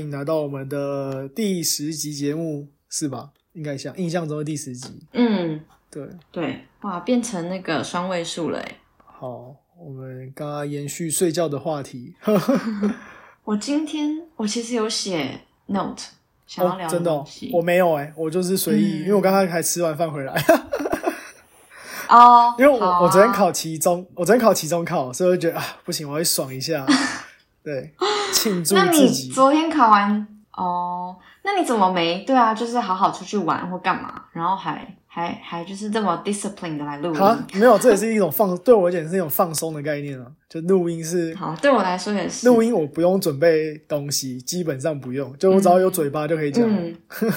欢迎来到我们的第十集节目，是吧？应该像印象中的第十集。嗯，对，对，哇，变成那个双位数了哎。好，我们刚刚延续睡觉的话题。我今天我其实有写 note，想要聊真的、哦。，我没有哎、我就是随意，嗯因为我刚刚才吃完饭回来，哦，因为我、啊我昨天考期中，我昨天考期中考，所以我就觉得啊，不行，我要爽一下，对，庆祝那你。昨天考完哦？那你怎么没对啊？就是好好出去玩或干嘛，然后还还还就是这么 discipline 的来录啊音？，没有，这也是一种放，对我而言是一种放松的概念啊。就录音是好，对我来说也是。录音，我不用准备东西，基本上不用，就我只要有嘴巴就可以讲。嗯，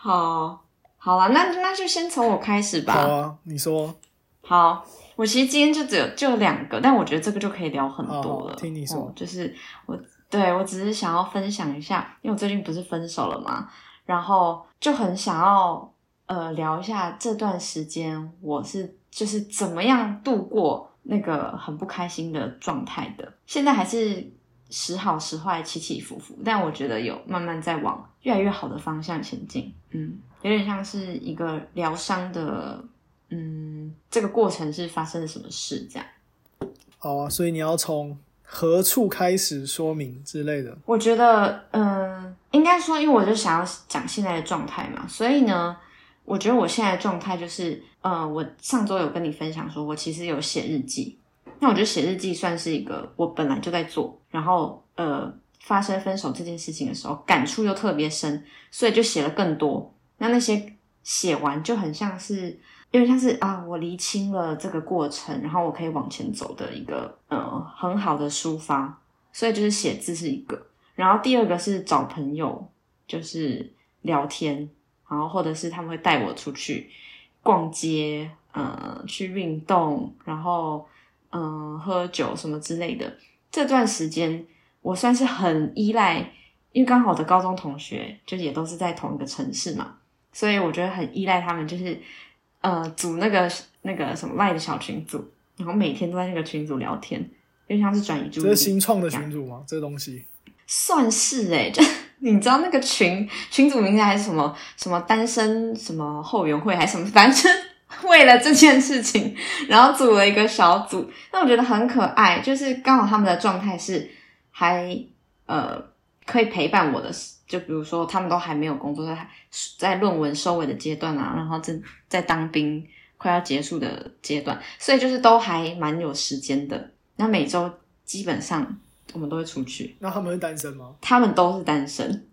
好，好了，那那就先从我开始吧。好啊，你说，好，我其实今天就只有就两个，但我觉得这个就可以聊很多了。好听你说哦就是我对我只是想要分享一下，因为我最近不是分手了嘛，然后就很想要呃聊一下这段时间我是就是怎么样度过那个很不开心的状态的。现在还是时好时坏，起起伏伏，但我觉得有慢慢在往越来越好的方向前进。嗯，有点像是一个疗伤的。嗯，这个过程是发生了什么事？这样，好啊，所以你要从何处开始说明之类的。我觉得，嗯，应该说，因为我就想要讲现在的状态嘛，所以呢，我觉得我现在的状态就是，呃，我上周有跟你分享说，我其实有写日记。那我觉得写日记算是一个我本来就在做，然后呃，发生分手这件事情的时候，感触又特别深，所以就写了更多。那那些写完就很像是，因为像是啊，我厘清了这个过程，然后我可以往前走的一个呃很好的抒发。所以就是写字是一个，然后第二个是找朋友，就是聊天，然后或者是他们会带我出去逛街，呃，去运动，然后嗯、喝酒什么之类的。这段时间我算是很依赖，因为刚好我的高中同学就也都是在同一个城市嘛，所以我觉得很依赖他们，就是呃组那个那个什么赖的小群组，然后每天都在那个群组聊天，有点像是转移注意力这。是新创的群组吗？这个东西算是哎、就 你知道那个群群组名字还是什么什么单身什么后援会还是什么，反正 为了这件事情，然后组了一个小组，那我觉得很可爱，就是刚好他们的状态是还呃可以陪伴我的，就比如说他们都还没有工作，在在论文收尾的阶段啊，然后正在当兵快要结束的阶段，所以就是都还蛮有时间的。那每周基本上我们都会出去，那他们是单身吗？他们都是单身，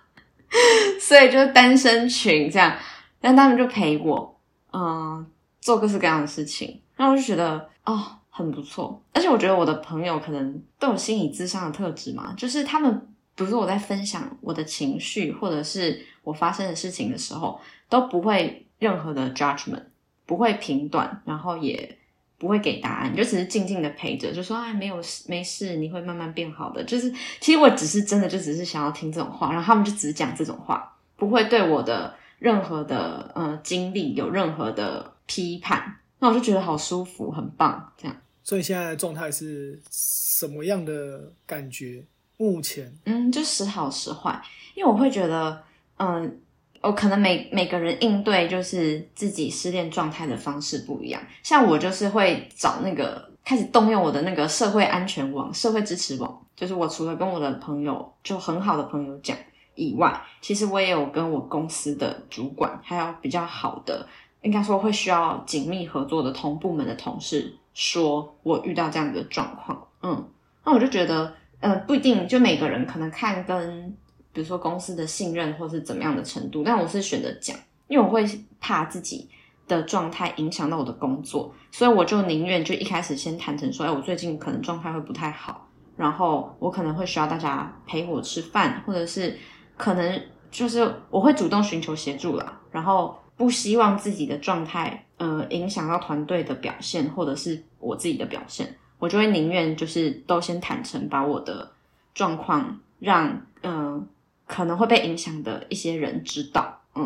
所以就是单身群这样，但他们就陪我，嗯、做各式各样的事情，然后我就觉得哦很不错，而且我觉得我的朋友可能都有心理智商的特质嘛，就是他们，比如说我在分享我的情绪或者是我发生的事情的时候，都不会任何的 judgment，不会评断，然后也不会给答案，就只是静静的陪着，就说哎没有事没事，你会慢慢变好的。就是其实我只是真的就只是想要听这种话，然后他们就只讲这种话，不会对我的任何的呃经历有任何的批判。那我就觉得好舒服，很棒，这样。所以现在的状态是什么样的感觉？目前嗯，就时好时坏，因为我会觉得，嗯，我可能每每个人应对就是自己失恋状态的方式不一样。像我就是会找那个开始动用我的那个社会安全网、社会支持网，就是我除了跟我的朋友就很好的朋友讲以外，其实我也有跟我公司的主管，还有比较好的，应该说会需要紧密合作的同部门的同事，说我遇到这样的状况，嗯，那我就觉得。呃，不一定，就每个人可能看跟比如说公司的信任或是怎么样的程度，但我是选择讲，因为我会怕自己的状态影响到我的工作，所以我就宁愿就一开始先坦诚说，哎，我最近可能状态会不太好，然后我可能会需要大家陪我吃饭，或者是可能就是我会主动寻求协助啦，然后不希望自己的状态呃影响到团队的表现，或者是我自己的表现。我就会宁愿就是都先坦诚，把我的状况让嗯、呃可能会被影响的一些人知道，嗯，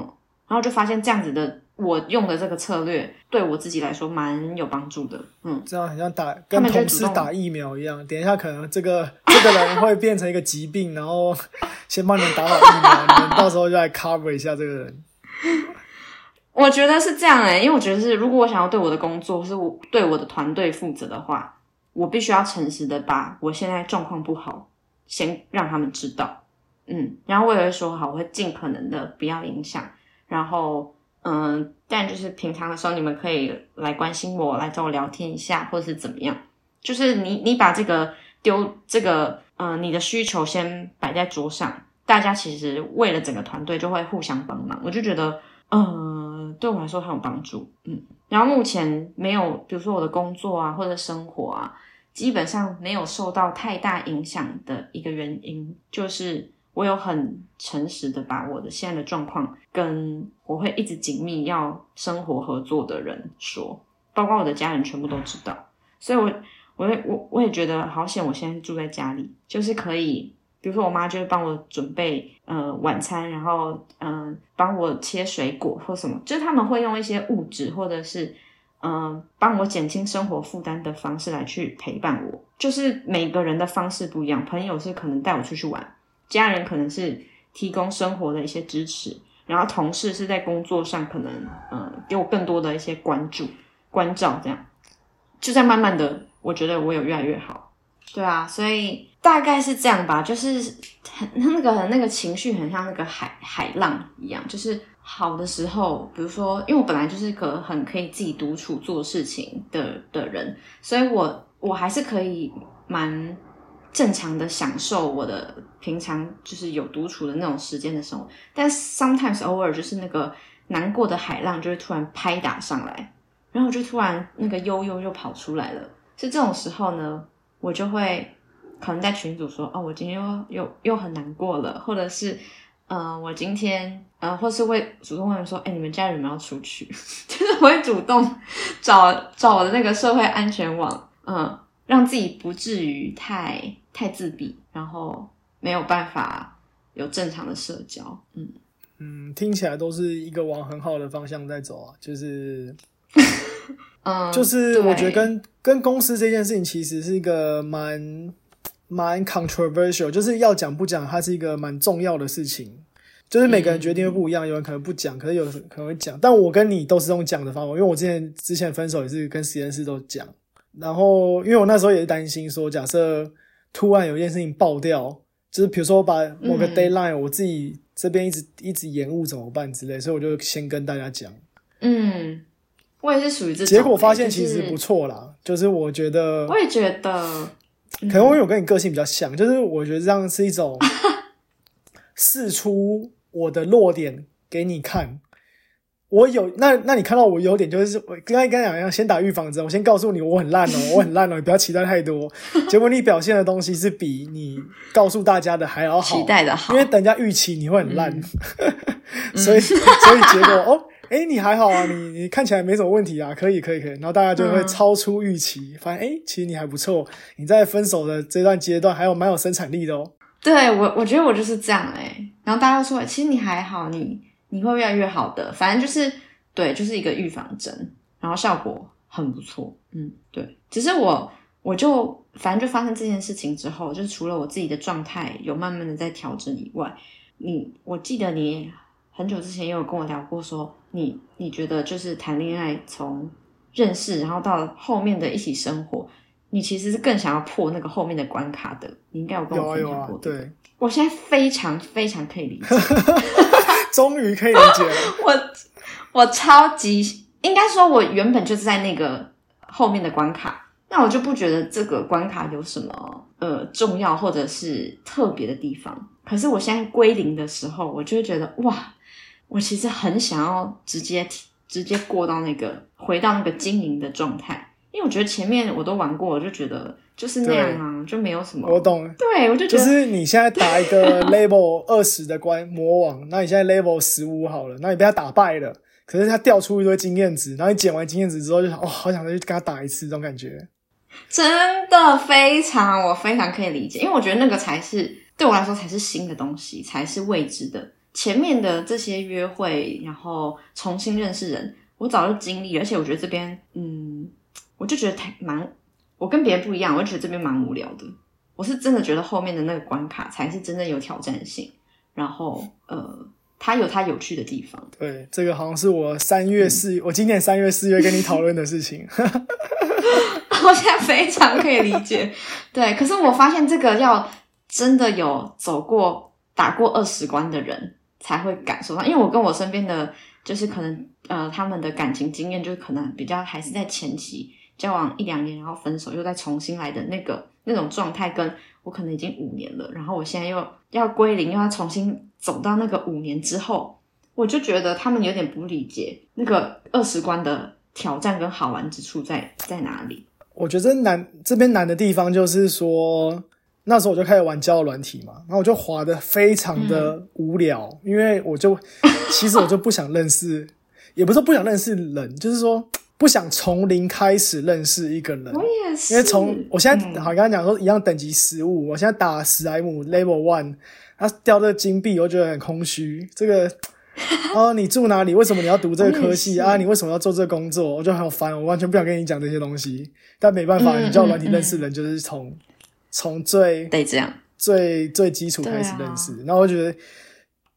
然后就发现这样子的我用的这个策略对我自己来说蛮有帮助的。嗯，这样很像打他跟同事打疫苗一样，等一下可能这个这个人会变成一个疾病，然后 先帮你们打好疫苗，你们到时候就来 cover 一下这个人。我觉得是这样诶、因为我觉得是，如果我想要对我的工作，是我对我的团队负责的话，我必须要诚实的把我现在状况不好，先让他们知道，嗯，然后我也会说好，我会尽可能的不要影响，然后嗯，但就是平常的时候，你们可以来关心我，来找我聊天一下，或者是怎么样，就是你你把这个丢这个嗯你的需求先摆在桌上，大家其实为了整个团队就会互相帮忙，我就觉得。嗯，对我来说很有帮助，嗯。然后目前没有，比如说我的工作啊，或者生活啊，基本上没有受到太大影响的一个原因，就是我有很诚实的把我的现在的状况跟我会一直紧密要生活合作的人说，包括我的家人全部都知道，所以我我我我也觉得好险，我现在住在家里，就是可以。比如说，我妈就会帮我准备呃晚餐，然后嗯、帮我切水果或什么，就是他们会用一些物质或者是嗯、帮我减轻生活负担的方式来去陪伴我。就是每个人的方式不一样，朋友是可能带我出去玩，家人可能是提供生活的一些支持，然后同事是在工作上可能嗯、给我更多的一些关注关照，这样就在慢慢的，我觉得我有越来越好。对啊，所以大概是这样吧，就是很那个那个情绪很像那个海海浪一样，就是好的时候，比如说，因为我本来就是个很可以自己独处做事情的的人，所以我我还是可以蛮正常的享受我的平常就是有独处的那种时间的生活，但 sometimes 偶尔就是那个难过的海浪就会突然拍打上来，然后就突然那个悠悠就跑出来了，是这种时候呢。我就会可能在群组说，哦，我今天又又又很难过了，或者是，呃，我今天，呃，或是会主动问说，哎，你们家人有没有出去？就是我会主动找找我的那个社会安全网，嗯，让自己不至于太太自闭，然后没有办法有正常的社交，嗯。嗯，听起来都是一个往很好的方向在走啊，就是 嗯，就是我觉得跟跟公司这件事情其实是一个蛮蛮 controversial，就是要讲不讲，它是一个蛮重要的事情。就是每个人决定会不一样，有人可能不讲，可是有人可能会讲。但我跟你都是用讲的方法，因为我之前之前分手也是跟实验室都讲。然后因为我那时候也是担心说，假设突然有一件事情爆掉，就是比如说把某个嗯 deadline、我自己这边一直一直延误怎么办之类，所以我就先跟大家讲。嗯，我也是属于这种、结果发现其实不错啦，就是我觉得我也觉得，可能因为我跟你个性比较像，就是我觉得这样是一种 试出我的弱点给你看。我有那那你看到我优点，就是我刚才跟你讲一样，先打预防针，我先告诉你我很烂哦，我很烂哦，你不要期待太多。结果你表现的东西是比你告诉大家的还要好期，待的好因，为等人家预期你会很烂，嗯所以所以结果哦，哎、你还好啊，你你看起来没什么问题啊，可以可以可以，然后大家就会嗯超出预期，发现哎、诶其实你还不错，你在分手的这段阶段还有蛮有生产力的哦。对我，我觉得我就是这样哎、然后大家说，其实你还好，你你会越来越好的。反正就是对，就是一个预防针，然后效果很不错。嗯，对。只是我我就反正就发生这件事情之后，就是除了我自己的状态有慢慢的在调整以外，你我记得你很久之前也有跟我聊过说，你你觉得就是谈恋爱从认识，然后到后面的一起生活。你其实是更想要破那个后面的关卡的，你应该有跟我分享过，这个对，我现在非常非常可以理解，终于可以理解了。我我超级应该说，我原本就是在那个后面的关卡，那我就不觉得这个关卡有什么呃重要或者是特别的地方。可是我现在归零的时候，我就会觉得哇，我其实很想要直接直接过到那个回到那个经营的状态，因为我觉得前面我都玩过，我就觉得就是那样啊，就没有什么。我懂，对，我就觉得就是你现在打一个 level 二十的关魔王，那你现在 level 十五好了，那你被他打败了，可是他掉出一堆经验值，然后你捡完经验值之后就想，哦，好想再去跟他打一次，这种感觉。真的非常，我非常可以理解，因为我觉得那个才是对我来说才是新的东西，才是未知的。前面的这些约会，然后重新认识人，我早就经历，而且我觉得这边，嗯，我就觉得太蛮，我跟别人不一样，我就觉得这边蛮无聊的。我是真的觉得后面的那个关卡才是真正有挑战性，然后呃，它有它有趣的地方。对，这个好像是我三月四，我今年三月四月跟你讨论的事情。我现在非常可以理解，对。可是我发现这个要真的有走过、打过二十关的人才会感受到，因为我跟我身边的就是可能呃，他们的感情经验就是可能比较还是在前期交往一两年，然后分手又再重新来的那个那种状态，跟我可能已经五年了，然后我现在又要归零，又要重新走到那个五年之后，我就觉得他们有点不理解那个二十关的挑战跟好玩之处在在哪里。我觉得难这边难的地方就是说，那时候我就开始玩交友软体嘛，然后我就滑的非常的无聊，因为我就其实我就不想认识，也不是说不想认识人，就是说 不想从零开始认识一个人。我也是，因为从我现在好刚刚讲说一样等级十五，我现在打十 M Level One，他掉这个金币，我觉得很空虚。这个。哦，你住哪里？为什么你要读这个科系啊？你为什么要做这个工作？我就很烦，我完全不想跟你讲这些东西。但没办法，你叫软体认识人，就是从从最得这样最最基础开始认识。然后我觉得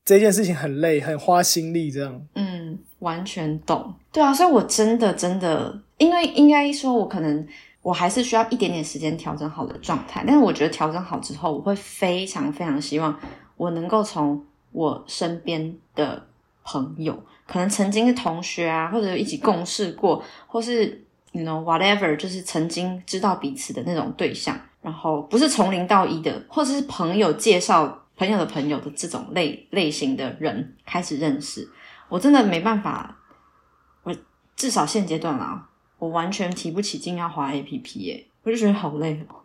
这件事情很累，很花心力。这样，嗯，完全懂。对啊，所以我真的真的，因为应该说，我可能我还是需要一点点时间调整好的状态。但是我觉得调整好之后，我会非常非常希望我能够从我身边的。朋友可能曾经是同学啊，或者一起共事过，或是 you know whatever，就是曾经知道彼此的那种对象，然后不是从零到一的，或者是朋友介绍朋友的朋友的这种类类型的人开始认识，我真的没办法，我至少现阶段啦，我完全提不起劲要滑 A P P 耶，我就觉得好累哦。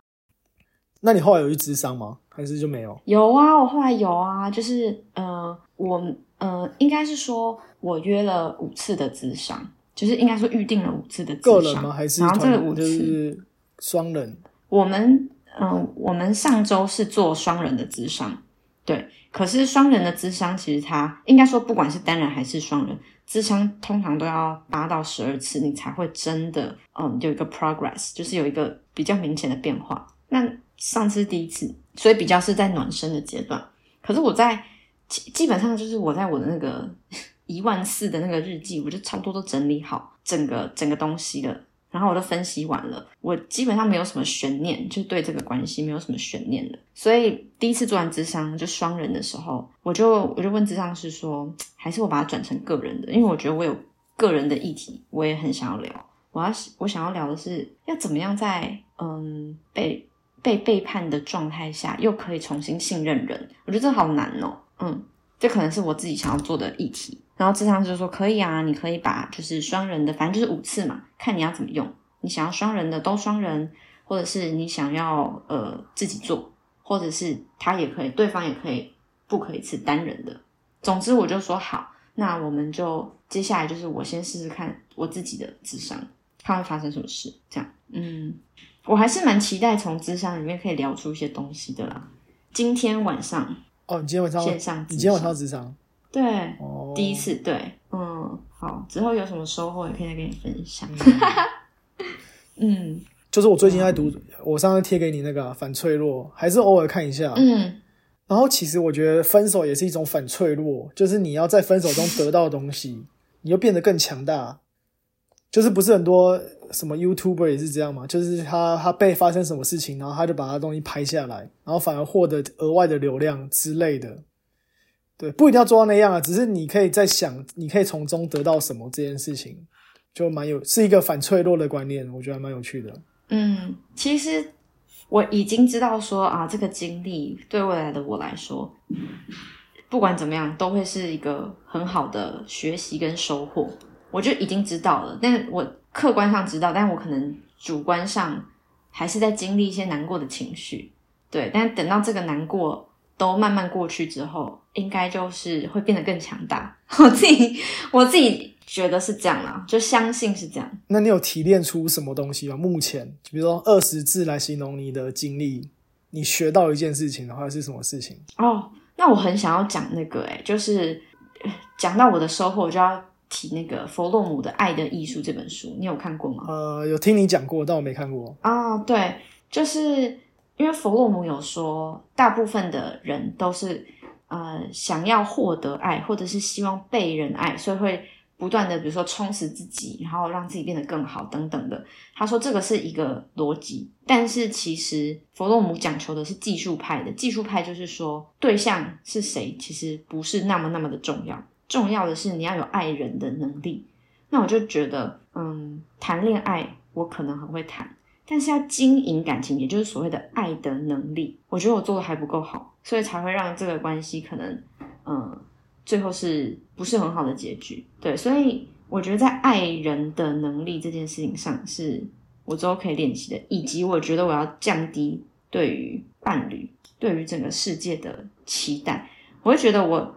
那你后来有去智商吗？还是就没有？有啊，我后来有啊，就是呃，我。呃，应该是说，我约了五次的智商，就是应该说预定了五次的个人吗？还是然后这个五次双人？我们嗯，我们上周是做双人的智商，对。可是双人的智商其实它应该说，不管是单人还是双人智商，通常都要八到十二次，你才会真的嗯有一个 progress，就是有一个比较明显的变化。那上次第一次，所以比较是在暖身的阶段。可是我在。基基本上就是我在我的那个 一万四的那个日记，我就差不多都整理好整个整个东西了，然后我都分析完了，我基本上没有什么悬念，就对这个关系没有什么悬念的。所以第一次做完智商就双人的时候，我就我就问智商师说，还是我把它转成个人的，因为我觉得我有个人的议题，我也很想要聊。我要我想要聊的是，要怎么样在嗯被被背叛的状态下，又可以重新信任人？我觉得这好难哦。嗯，这可能是我自己想要做的议题。然后智商就说可以啊，你可以把就是双人的，反正就是五次嘛，看你要怎么用。你想要双人的都双人，或者是你想要呃自己做，或者是他也可以，对方也可以，不可以是单人的。总之我就说好，那我们就接下来就是我先试试看我自己的智商，看会发生什么事。这样，嗯，我还是蛮期待从智商里面可以聊出一些东西的啦。今天晚上。哦，你今天晚上线上，你今天晚上智商？对，第一次，对，嗯，好，之后有什么收获也可以再跟你分享。嗯，就是我最近在读，我上次贴给你那个反脆弱，还是偶尔看一下。嗯，然后其实我觉得分手也是一种反脆弱，就是你要在分手中得到东西，你就变得更强大。就是不是很多什么 YouTuber 也是这样嘛？就是他他被发生什么事情，然后他就把他东西拍下来，然后反而获得额外的流量之类的。对，不一定要做到那样啊，只是你可以在想，你可以从中得到什么这件事情，就蛮有是一个反脆弱的观念，我觉得还蛮有趣的。嗯，其实我已经知道说啊，这个经历对未来的我来说，不管怎么样，都会是一个很好的学习跟收获。我就已经知道了，但我客观上知道，但我可能主观上还是在经历一些难过的情绪，对。但等到这个难过都慢慢过去之后，应该就是会变得更强大。我自己我自己觉得是这样啦，就相信是这样。那你有提炼出什么东西吗？目前，比如说二十字来形容你的经历，你学到一件事情的话是什么事情？哦，那我很想要讲那个、欸，就是呃讲到我的收获，我就要提那个弗洛姆的《爱的艺术》这本书，你有看过吗？呃，有听你讲过，但我没看过。啊、对，就是因为弗洛姆有说，大部分的人都是呃想要获得爱，或者是希望被人爱，所以会不断的比如说充实自己，然后让自己变得更好等等的。他说这个是一个逻辑，但是其实弗洛姆讲求的是技术派的，技术派就是说对象是谁，其实不是那么那么的重要，重要的是你要有爱人的能力。那我就觉得，嗯，谈恋爱我可能很会谈，但是要经营感情，也就是所谓的爱的能力，我觉得我做的还不够好，所以才会让这个关系可能，嗯，最后是不是很好的结局？对，所以我觉得在爱人的能力这件事情上，是我之后可以练习的，以及我觉得我要降低对于伴侣、对于整个世界的期待。我会觉得我，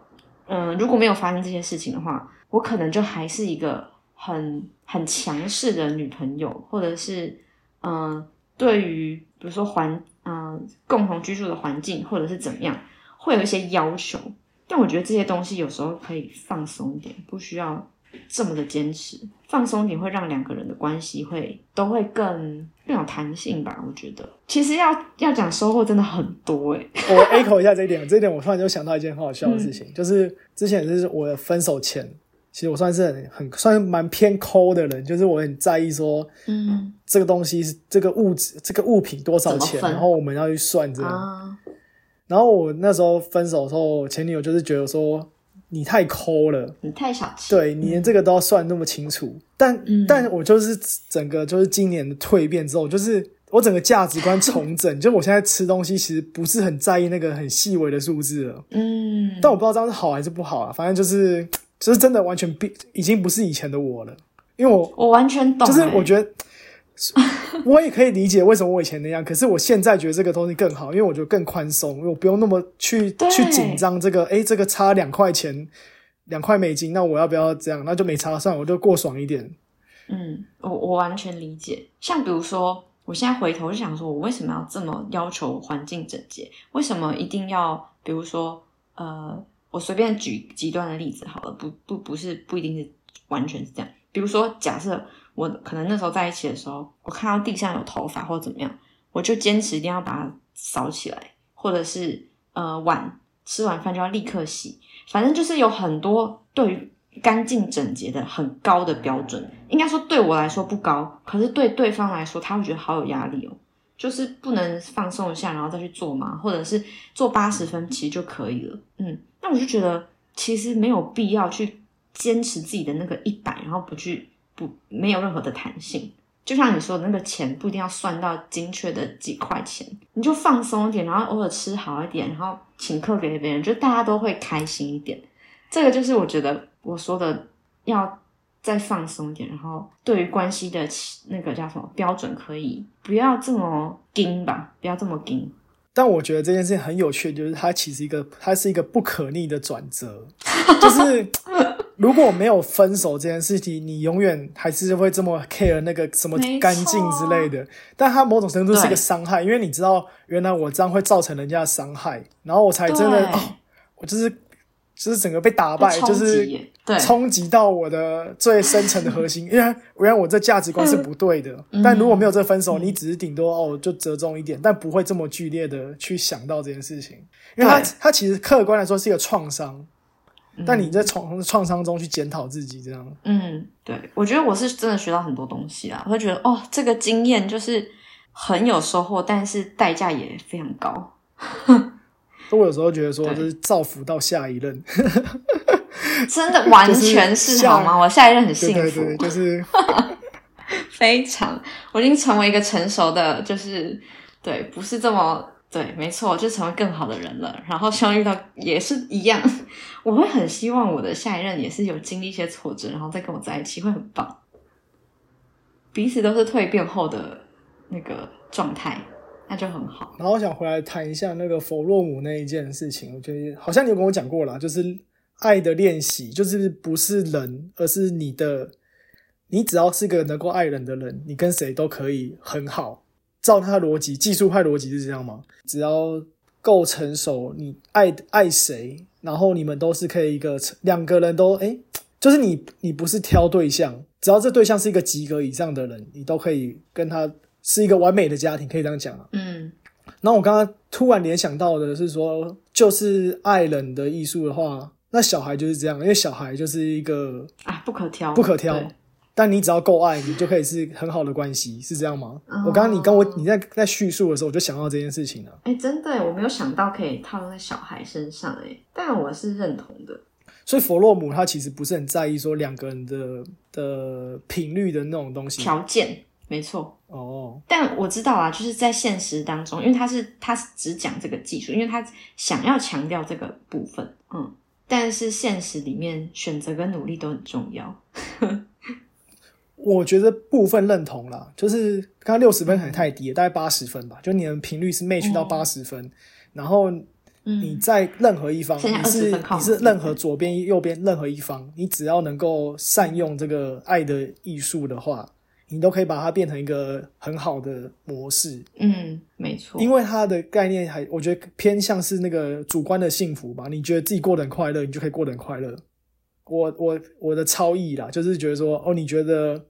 嗯、如果没有发生这些事情的话，我可能就还是一个很很强势的女朋友，或者是嗯、对于比如说环嗯、共同居住的环境，或者是怎么样，会有一些要求。但我觉得这些东西有时候可以放松一点，不需要这么的坚持。放松一点会让两个人的关系会都会更更有弹性吧。我觉得其实要要讲收获真的很多欸、我 echo 一下这一点，这一点我突然就想到一件很好笑的事情，就是之前就是我的分手前，其实我算是很很算是蛮偏抠的人，就是我很在意说嗯这个东西是这个物质这个物品多少钱，然后我们要去算这个。啊，然后我那时候分手的时候，前女友就是觉得说你太抠了。你太小气。对你连这个都要算那么清楚，但、嗯。但我就是整个就是今年的蜕变之后，就是我整个价值观重整，就我现在吃东西其实不是很在意那个很细微的数字了，嗯，但我不知道这样是好还是不好啊，反正就是就是真的完全变，已经不是以前的我了，因为我我完全懂、就是欸。我觉得。我也可以理解为什么我以前那样，可是我现在觉得这个东西更好，因为我觉得更宽松，因为我不用那么去去紧张这个，诶，这个差两块钱，两块美金，那我要不要这样？那就没差，算了，我就过爽一点。嗯，我我完全理解。像比如说，我现在回头就想说，我为什么要这么要求环境整洁？为什么一定要，比如说，呃，我随便举极端的例子好了，不不不是不一定是完全是这样。比如说，假设我可能那时候在一起的时候，我看到地上有头发或怎么样，我就坚持一定要把它扫起来，或者是呃碗吃完饭就要立刻洗，反正就是有很多对于干净整洁的很高的标准。应该说对我来说不高，可是对对方来说，他会觉得好有压力哦。就是不能放松一下，然后再去做嘛，或者是做八十分其实就可以了。嗯，那我就觉得其实没有必要去坚持自己的那个一百，然后不去不没有任何的弹性。就像你说的那个钱不一定要算到精确的几块钱，你就放松一点，然后偶尔吃好一点，然后请客给别人，就大家都会开心一点。这个就是我觉得我说的要再放松一点，然后对于关系的那个叫什么标准，可以不要这么硬吧，不要这么硬。但我觉得这件事情很有趣，就是它其实一个，它是一个不可逆的转折，就是如果没有分手这件事情，你永远还是会这么 care 那个什么干净之类的。但它某种程度是一个对伤害，因为你知道，原来我这样会造成人家的伤害，然后我才真的哦，我就是就是整个被打败，就是冲击到我的最深层的核心，因为原来我这价值观是不对的。嗯。但如果没有这分手，你只是顶多哦就折中一点，但不会这么剧烈的去想到这件事情，因为它对。它其实客观来说是一个创伤，嗯但你在创创伤中去检讨自己，这样。嗯，对，我觉得我是真的学到很多东西啊，我会觉得哦，这个经验就是很有收获，但是代价也非常高。所以我有时候觉得说，对。就是造福到下一任，真的完全是是好吗？我下一任很幸福，对对，就是 非常，我已经成为一个成熟的，就是对，不是这么对，没错，就成为更好的人了。然后希望遇到也是一样，我会很希望我的下一任也是有经历一些挫折，然后再跟我在一起，会很棒。彼此都是蜕变后的那个状态，那就很好。然后我想回来谈一下那个弗洛姆那一件事情，我觉得好像你有跟我讲过啦，就是爱的练习，就是不是人，而是你的，你只要是个能够爱人的人，你跟谁都可以很好。照他的逻辑，技术派逻辑是这样吗？只要够成熟，你爱爱谁，然后你们都是可以一个两个人都哎，就是你你不是挑对象，只要这对象是一个及格以上的人，你都可以跟他是一个完美的家庭，可以这样讲啊。嗯然后我刚刚突然联想到的是说，就是爱人的艺术的话，那小孩就是这样，因为小孩就是一个啊，不可挑，不可挑对，但你只要够爱，你就可以是很好的关系，是这样吗？哦我刚刚你跟我你在在叙述的时候，我就想到这件事情了。哎，真的，我没有想到可以套用在小孩身上，哎，但我是认同的。所以弗洛姆他其实不是很在意说两个人的的频率的那种东西。条件没错，哦，但我知道啊，就是在现实当中，因为他是他是只讲这个技术，因为他想要强调这个部分，嗯，但是现实里面选择跟努力都很重要。我觉得部分认同啦，就是刚刚六十分可能太低了，大概八十分吧，就你的频率是 match 到哦八十分，然后你嗯，在任何一方，你是20分靠你是任何左边右边任何一方，你只要能够善用这个爱的艺术的话，你都可以把它变成一个很好的模式。嗯，没错，因为它的概念还，我觉得偏向是那个主观的幸福吧。你觉得自己过得很快乐，你就可以过得很快乐。我我我的超意啦，就是觉得说，哦，你觉得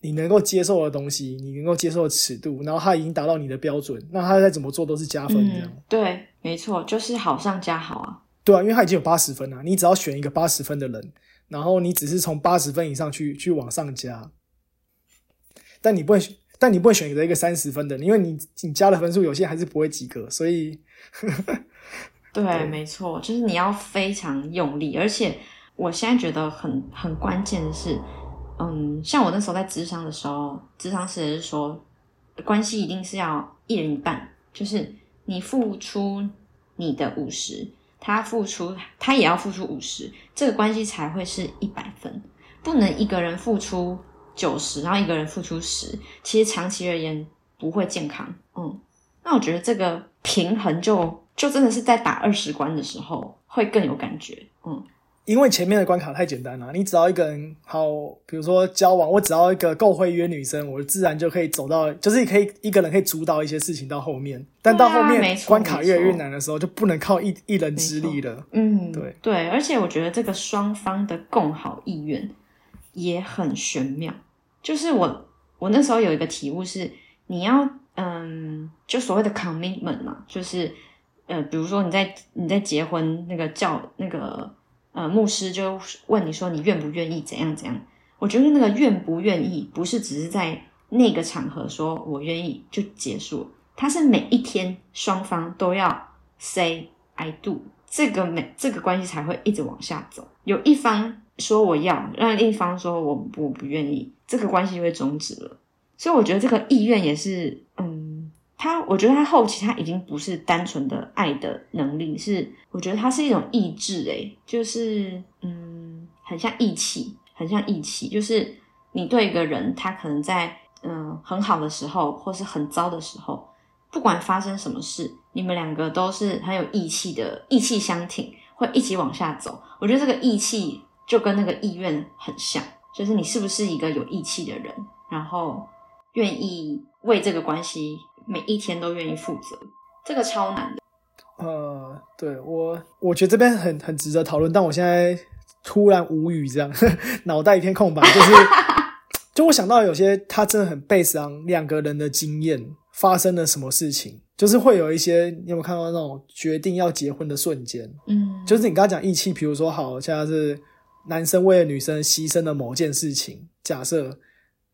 你能够接受的东西，你能够接受的尺度，然后他已经达到你的标准，那他再怎么做都是加分这样。嗯，对，没错，就是好上加好啊。对啊，因为他已经有八十分了，你只要选一个八十分的人，然后你只是从八十分以上去去往上加，但你不会，但你不会选择一个三十分的，因为你你加的分数有些还是不会及格，所以 对，没错，就是你要非常用力，而且我现在觉得很很关键的是，嗯，像我那时候在智商的时候，智商师也是说，关系一定是要一人一半，就是你付出你的五十，他付出他也要付出五十，这个关系才会是一百分，不能一个人付出九十，然后一个人付出十，其实长期而言不会健康，嗯。那我觉得这个平衡就就真的是在打二十关的时候会更有感觉，嗯，因为前面的关卡太简单了，你只要一个人好，比如说交往，我只要一个够会约女生，我自然就可以走到，就是可以一个人可以主导一些事情到后面。但到后面关卡越来越难的时候，就不能靠一一人之力了。嗯，对对，而且我觉得这个双方的共好意愿也很玄妙。就是我我那时候有一个体悟是，你要嗯，就所谓的 commitment 嘛，就是呃，比如说你在你在结婚那个叫那个呃牧师就问你说你愿不愿意怎样怎样。我觉得那个愿不愿意不是只是在那个场合说我愿意就结束了，它是每一天双方都要 say I do，这个每这个关系才会一直往下走。有一方说我要，让另一方说我我不愿意，这个关系就会终止了。所以我觉得这个意愿也是，他我觉得他后期他已经不是单纯的爱的能力，是我觉得他是一种意志，诶，就是嗯，很像义气，很像义气，就是你对一个人，他可能在嗯很好的时候，或是很糟的时候，不管发生什么事，你们两个都是很有义气的，义气相挺，会一起往下走。我觉得这个义气就跟那个意愿很像，就是你是不是一个有义气的人，然后愿意为这个关系每一天都愿意负责，这个超难的。呃，对我，我觉得这边很很值得讨论，但我现在突然无语，这样 脑袋一片空白，就是 就我想到有些他真的很悲伤两个人的经验发生了什么事情，就是会有一些你有没有看到那种决定要结婚的瞬间，嗯，就是你刚刚讲义气，比如说好，现在是男生为了女生牺牲了某件事情，假设，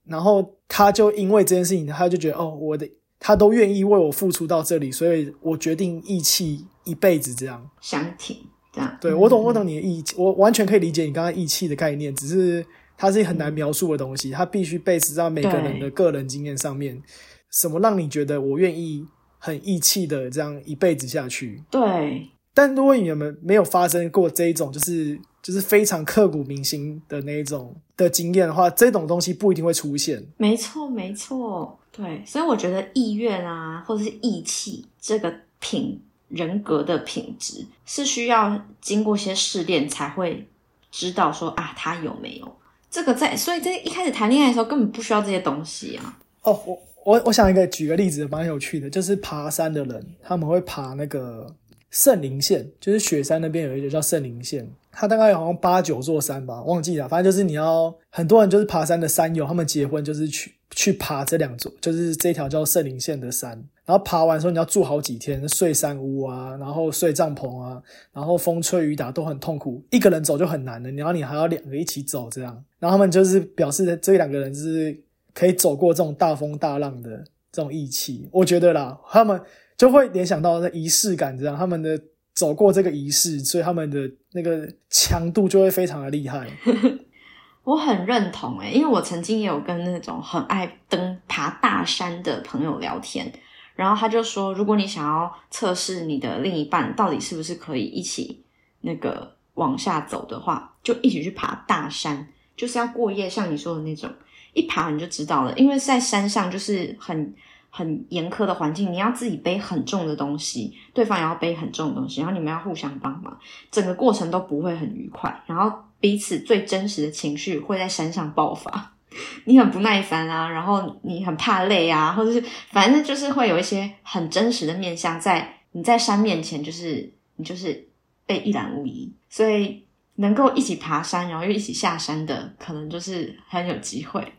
然后他就因为这件事情，他就觉得哦，我的他都愿意为我付出到这里，所以我决定义气一辈子这样。想挺这样。对我懂，我懂你的义气，我完全可以理解你刚刚义气的概念，只是它是很难描述的东西，它必须 base 在每个人的个人经验上面。什么让你觉得我愿意很义气的这样一辈子下去？对，但如果你们没有发生过这一种，就是就是非常刻骨铭心的那一种的经验的话，这种东西不一定会出现。没错，没错，对，所以我觉得意愿啊，或者是义气这个品人格的品质，是需要经过些试炼才会知道说啊，他有没有这个在。所以在一开始谈恋爱的时候，根本不需要这些东西啊。哦，我我我想一个举个例子，蛮有趣的，就是爬山的人，他们会爬那个圣灵线，就是雪山那边有一个叫圣灵线，它大概好像八九座山吧，忘记了，反正就是你要很多人就是爬山的山友，他们结婚就是去去爬这两座，就是这条叫圣灵线的山，然后爬完之后你要住好几天，睡山屋啊，然后睡帐篷啊，然后风吹雨打都很痛苦，一个人走就很难了，然后你还要两个一起走这样，然后他们就是表示这两个人是可以走过这种大风大浪的这种义气，我觉得啦，他们就会联想到那仪式感，这样他们的走过这个仪式，所以他们的那个强度就会非常的厉害。我很认同诶、因为我曾经也有跟那种很爱登爬大山的朋友聊天，然后他就说，如果你想要测试你的另一半到底是不是可以一起那个往下走的话，就一起去爬大山，就是要过夜，像你说的那种，一爬你就知道了，因为在山上就是很 很严苛的环境，你要自己背很重的东西，对方也要背很重的东西，然后你们要互相帮忙，整个过程都不会很愉快，然后彼此最真实的情绪会在山上爆发。你很不耐烦啊，然后你很怕累啊，或者是反正就是会有一些很真实的面相在你在山面前，就是你就是被一览无遗，所以能够一起爬山，然后又一起下山的，可能就是很有机会。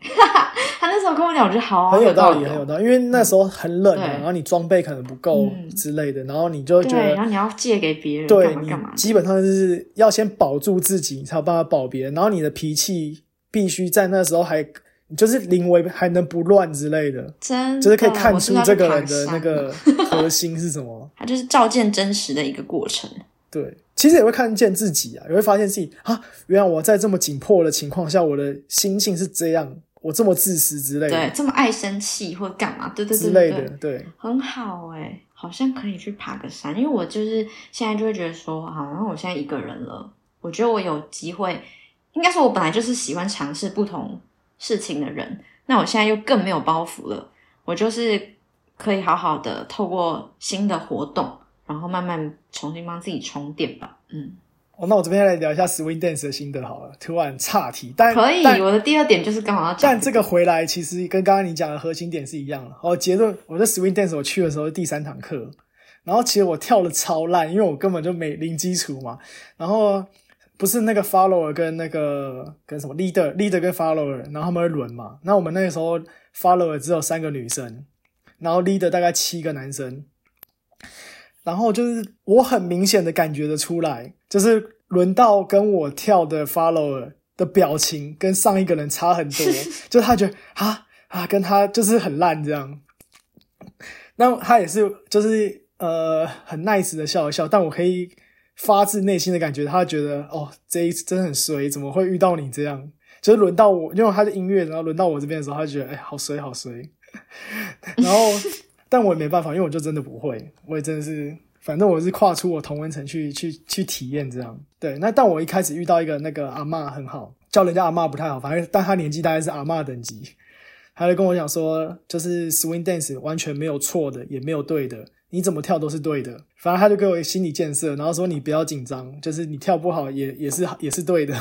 他那时候跟我讲，我觉得好很有道理，很有道理，因为那时候很冷然后你装备可能不够嗯之类的，然后你就会觉，得然后你要借给别人，对你干嘛干嘛，基本上就是要先保住自己，你才有办法保别人。然后你的脾气必须在那时候还，你就是临危还能不乱之类的，真的就是可以看出这个人的那个核心是什么。它就是照见真实的一个过程。对，其实也会看见自己啊，也会发现自己啊，原来我在这么紧迫的情况下，我的心性是这样，我这么自私之类的对，的这么爱生气或干嘛？对对之对对对类的，，对。很好哎、好像可以去爬个山，因为我就是现在就会觉得说，好，然后我现在一个人了，我觉得我有机会，应该说我本来就是喜欢尝试不同事情的人，那我现在又更没有包袱了，我就是可以好好的透过新的活动，然后慢慢重新帮自己充电吧。嗯，哦，那我这边来聊一下 swing dance 的心得好了。突然岔题，但可以。但我的第二点就是刚好要讲但这个回来其实跟刚刚你讲的核心点是一样的。哦，结论，我在 swing dance 我去的时候是第三堂课，然后其实我跳的超烂，因为我根本就没零基础嘛。然后不是那个 follower 跟那个跟什么 leader leader 跟 follower，然后他们会轮嘛。那我们那个时候 follower 只有三个女生，然后 leader 大概七个男生。然后就是我很明显的感觉得出来，就是轮到跟我跳的 follower 的表情跟上一个人差很多，就是他觉得啊啊跟他就是很烂这样，那他也是就是呃很 nice 的笑一笑，但我可以发自内心的感觉，他觉得哦这一次真的很衰，怎么会遇到你这样？就是轮到我，因为他的音乐，然后轮到我这边的时候，他就觉得哎好衰好衰，然后但我也没办法，因为我就真的不会，我也真的是。反正我是跨出我同温层去去去体验这样，对。那但我一开始遇到一个那个阿嬷很好，叫人家阿嬷不太好，反正但她年纪大概是阿嬷等级，他就跟我讲说，就是 swing dance 完全没有错的，也没有对的，你怎么跳都是对的。反正他就给我心理建设，然后说你不要紧张，就是你跳不好也也是也是对的。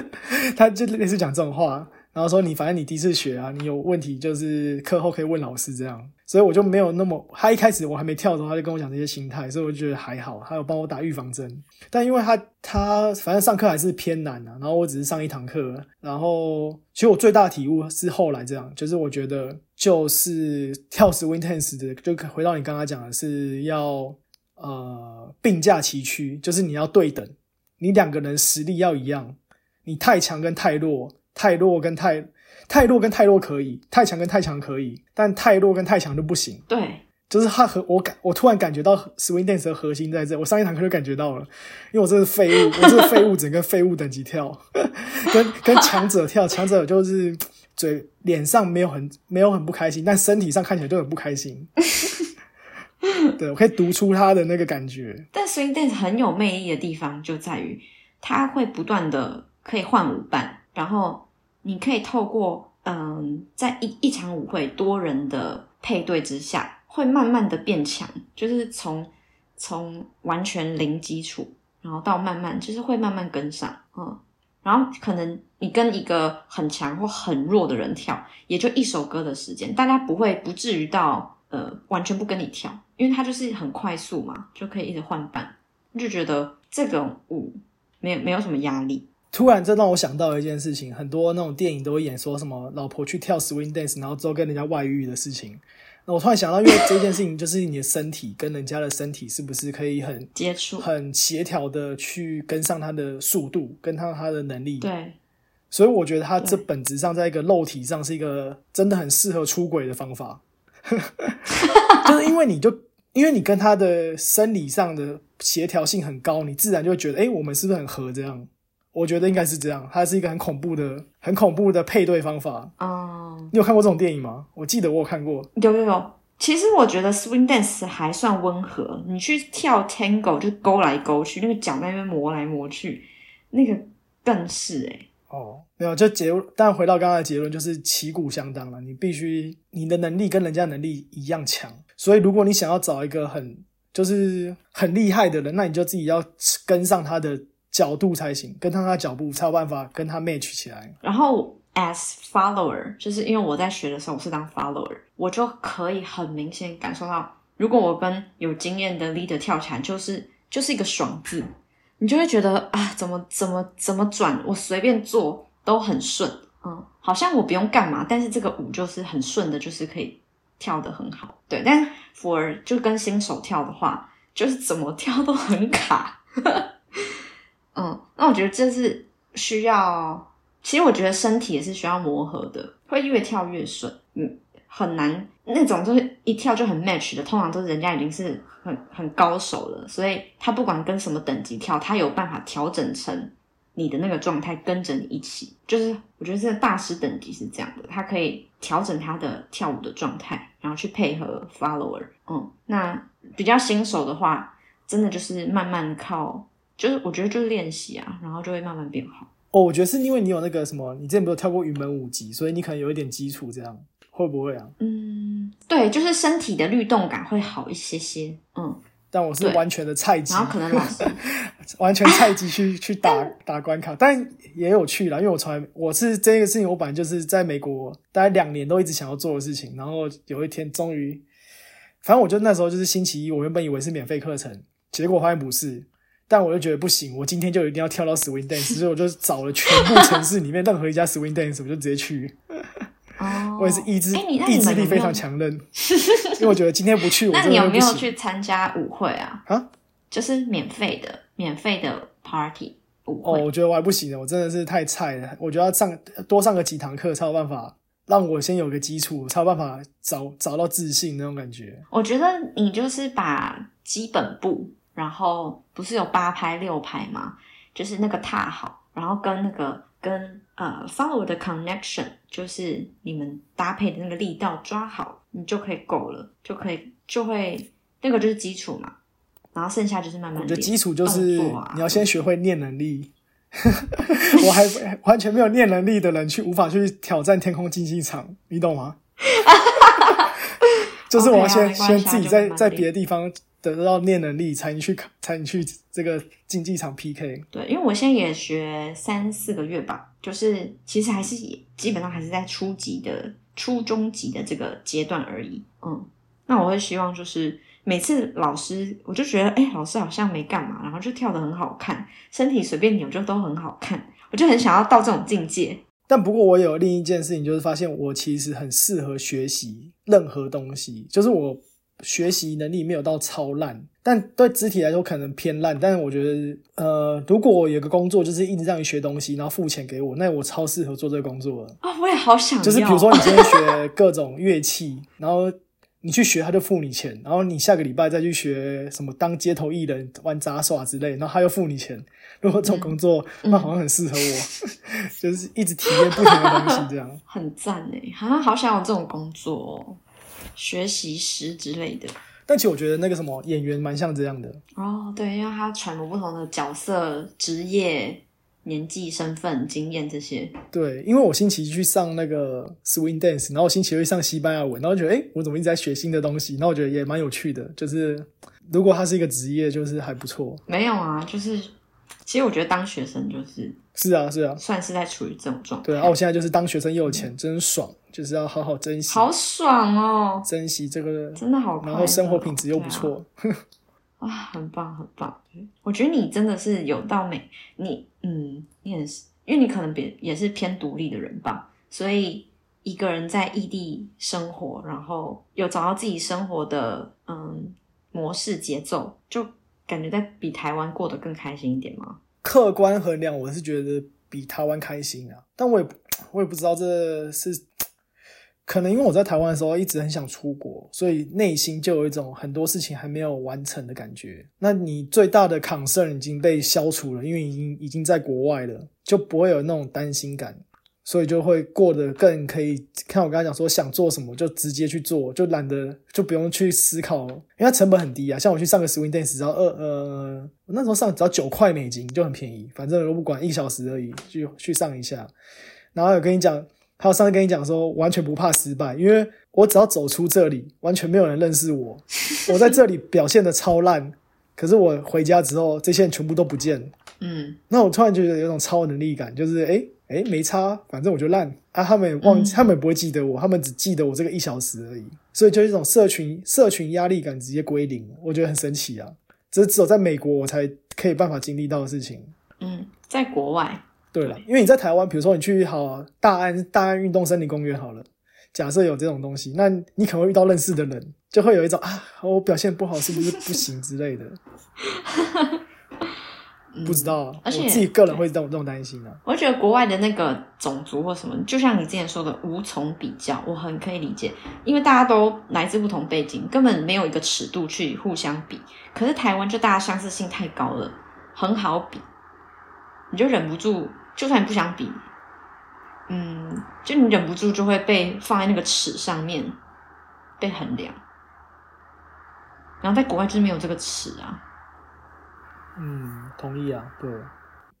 他就类似讲这种话，然后说你反正你第一次学啊，你有问题就是课后可以问老师这样。所以我就没有那么，他一开始我还没跳的时候，他就跟我讲这些心态，所以我就觉得还好，他有帮我打预防针。但因为他他反正上课还是偏难啊，然后我只是上一堂课，然后其实我最大的体悟是后来这样，就是我觉得就是跳 swing dance 的，就回到你刚刚讲的是要呃并驾齐驱，就是你要对等，你两个人实力要一样，你太强跟太弱，太弱跟太太弱跟太弱可以，太强跟太强可以，但太弱跟太强就不行。对，就是他和我感，我突然感觉到 swing dance 的核心在这。我上一堂课就感觉到了，因为我这 是废物，我这是废物，整个废物等级跳，跟跟强者跳，强者就是嘴脸上没有很没有很不开心，但身体上看起来就很不开心。对，我可以读出他的那个感觉。但 swing dance 很有魅力的地方就在于，他会不断的可以换舞伴，然后你可以透过嗯，在一一场舞会多人的配对之下，会慢慢的变强，就是从从完全零基础，然后到慢慢就是会慢慢跟上，嗯，然后可能你跟一个很强或很弱的人跳，也就一首歌的时间，大家不会不至于到呃完全不跟你跳，因为他就是很快速嘛，就可以一直换伴，就觉得这个舞没有没有什么压力。突然，这让我想到一件事情，很多那种电影都会演说什么老婆去跳 swing dance，然后之后跟人家外遇的事情。那我突然想到，因为这件事情就是你的身体跟人家的身体是不是可以很接触，很协调的去跟上他的速度，跟上他的能力。对，所以我觉得他这本质上在一个肉体上是一个真的很适合出轨的方法，就是因为你就因为你跟他的生理上的协调性很高，你自然就会觉得，哎，我们是不是很合这样？我觉得应该是这样，它是一个很恐怖的、很恐怖的配对方法。哦，你有看过这种电影吗？我记得我有看过。有有有，其实我觉得 swing dance 还算温和。你去跳 tango 就勾来勾去，那个脚在那边磨来磨去，那个更是哎。哦，没有，就结，但回到刚刚的结论，就是旗鼓相当了。你必须你的能力跟人家能力一样强，所以如果你想要找一个很就是很厉害的人，那你就自己要跟上他的。角度才行，跟上他脚步才有办法跟他 match 起来。然后 as follower，就是因为我在学的时候我是当 follower，我就可以很明显感受到，如果我跟有经验的 leader 跳起来，就是就是一个爽字，你就会觉得啊，怎么怎么怎么转，我随便做都很顺，嗯，好像我不用干嘛，但是这个舞就是很顺的，就是可以跳得很好。对，但 for 就跟新手跳的话，就是怎么跳都很卡。嗯，那我觉得这是需要，其实我觉得身体也是需要磨合的，会越跳越顺。嗯，很难那种就是一跳就很 match 的，通常都是人家已经是很很高手了，所以他不管跟什么等级跳，他有办法调整成你的那个状态，跟着你一起。就是我觉得这个大师等级是这样的，他可以调整他的跳舞的状态，然后去配合 follower。嗯，那比较新手的话，真的就是慢慢靠。就是我觉得就是练习啊，然后就会慢慢变好。哦，我觉得是因为你有那个什么，你之前不是跳过云门舞集，所以你可能有一点基础，这样会不会啊？嗯，对，就是身体的律动感会好一些些。嗯，但我是完全的菜鸡，然后可能老师 完全菜鸡去 去打打关卡，但也有趣啦，因为我从来我是这个事情，我本来就是在美国大概两年都一直想要做的事情，然后有一天终于，反正我就那时候就是星期一，我原本以为是免费课程，结果发现不是。但我就觉得不行，我今天就一定要跳到 swing dance，所以我就找了全部城市里面任何一家 swing dance，我就直接去。哦，我也是意志意志力非常强韧，因为我觉得今天不去，我那你有没有去参加舞会啊？啊，就是免费的，免费的 party 舞会。哦，我觉得我还不行的，我真的是太菜了。我觉得要上多上个几堂课才有办法让我先有个基础，才有办法找找到自信那种感觉。我觉得你就是把基本步。然后不是有八拍六拍吗？就是那个踏好，然后跟那个跟呃 follow 的 connection，就是你们搭配的那个力道抓好，你就可以够了，就可以就会那个就是基础嘛。然后剩下就是慢慢。我的基础就是你要先学会念能力。我还 完全没有念能力的人去无法去挑战天空竞技场，你懂吗？就是我要先先自己在在别的地方。得到念能力才能去才能去这个竞技场 PK。对，因为我现在也学三四个月吧，就是其实还是基本上还是在初级的、初中级的这个阶段而已。嗯，那我会希望就是每次老师，我就觉得哎，老师好像没干嘛，然后就跳的很好看，身体随便扭就都很好看，我就很想要到这种境界。但不过我有另一件事情，就是发现我其实很适合学习任何东西，就是我。学习能力没有到超烂，但对肢体来说可能偏烂。但是我觉得，呃，如果有个工作就是一直让你学东西，然后付钱给我，那我超适合做这个工作的。啊，我也好想。就是比如说，你今天 学各种乐器，然后你去学，他就付你钱，然后你下个礼拜再去学什么当街头艺人、玩杂耍之类，然后他又付你钱。如果这种工作，那好像很适合我，就是一直体验不同的东西，这样 很赞哎，好像好想有这种工作。学习师之类的，但其实我觉得那个什么演员蛮像这样的哦，对，因为他揣摩不同的角色、职业、年纪、身份、经验这些。对，因为我星期一去上那个 swing dance，然后星期二上西班牙文，然后觉得哎，我怎么一直在学新的东西？然后我觉得也蛮有趣的，就是如果他是一个职业，就是还不错。没有啊，就是其实我觉得当学生就是是啊，是啊，算是在处于这种状态。对啊，我现在就是当学生又有钱，真爽，就是要好好珍惜，好爽哦，珍惜这个，真的好然后生活品质又不错。啊，很棒很棒。我觉得你真的是有到美，你嗯，你也是，因为你可能别也是偏独立的人吧，所以一个人在异地生活，然后有找到自己生活的嗯模式节奏，就感觉在比台湾过得更开心一点吗？客观衡量，我是觉得比台湾开心啊，但我也 我也不知道这是。可能因为我在台湾的时候一直很想出国，所以内心就有一种很多事情还没有完成的感觉。那你最大的 concern 已经被消除了，因为已经已经在国外了，就不会有那种担心感，所以就会过得更可以。看我刚才讲说想做什么就直接去做，就懒得就不用去思考，因为它成本很低啊。像我去上个 swing dance，只要二呃，我那时候上只要九块美金就很便宜，反正我不管一小时而已，去去上一下。然后有跟你讲。还有上次跟你讲说，完全不怕失败，因为我只要走出这里，完全没有人认识我。我在这里表现的超烂，可是我回家之后，这些人全部都不见。嗯，那我突然觉得有种超能力感，就是哎哎没差，反正我就烂啊。他们也忘记，他们也不会记得我，他们只记得我这个一小时而已。所以就一种社群社群压力感直接归零，我觉得很神奇啊！这是只有在美国我才可以办法经历到的事情。嗯，在国外。对了，因为你在台湾，比如说你去好大安大安运动森林公园好了，假设有这种东西，那你可能会遇到认识的人，就会有一种啊，我表现不好是不是不行之类的。不知道，而且我自己个人会这种这种担心啊。我觉得国外的那个种族或什么，就像你之前说的无从比较，我很可以理解，因为大家都来自不同背景，根本没有一个尺度去互相比。可是台湾就大家相似性太高了，很好比，你就忍不住。就算你不想比，嗯，就你忍不住就会被放在那个尺上面被衡量，然后在国外就是没有这个尺啊。嗯，同意啊，对。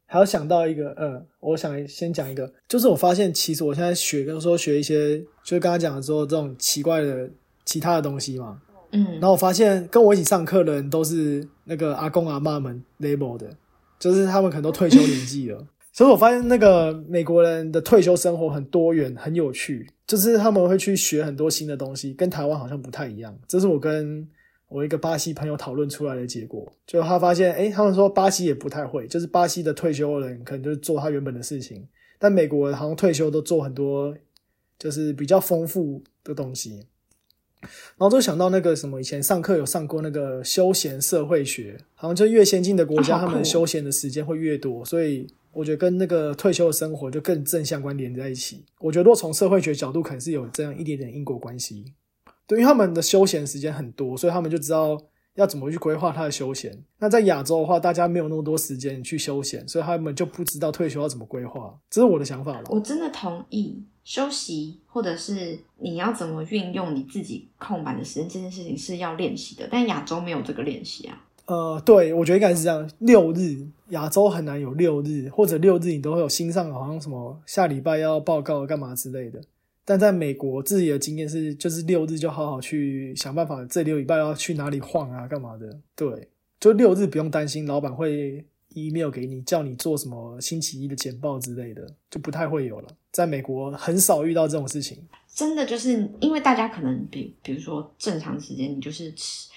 还要想到一个，呃，我想先讲一个，就是我发现其实我现在学，跟说学一些，就是刚刚讲的说这种奇怪的其他的东西嘛，嗯，然后我发现跟我一起上课的人都是那个阿公阿妈们 label 的，就是他们可能都退休年纪了。所以我发现那个美国人的退休生活很多元、很有趣，就是他们会去学很多新的东西，跟台湾好像不太一样。这是我跟我一个巴西朋友讨论出来的结果。就他发现，哎，他们说巴西也不太会，就是巴西的退休人可能就是做他原本的事情，但美国好像退休都做很多，就是比较丰富的东西。然后就想到那个什么，以前上课有上过那个休闲社会学，好像就越先进的国家，他们休闲的时间会越多，所以。我觉得跟那个退休的生活就更正相关联在一起。我觉得，若从社会学角度，可能是有这样一点点因果关系。对，因为他们的休闲时间很多，所以他们就知道要怎么去规划他的休闲。那在亚洲的话，大家没有那么多时间去休闲，所以他们就不知道退休要怎么规划。这是我的想法了。我真的同意，休息或者是你要怎么运用你自己空白的时间，这件事情是要练习的。但亚洲没有这个练习啊。呃，对，我觉得应该是这样。六日亚洲很难有六日，或者六日你都会有新上，好像什么下礼拜要报告干嘛之类的。但在美国自己的经验是，就是六日就好好去想办法，这六礼拜要去哪里晃啊，干嘛的？对，就六日不用担心老板会 email 给你，叫你做什么星期一的简报之类的，就不太会有了。在美国很少遇到这种事情。真的就是因为大家可能比，比如说正常时间你就是吃。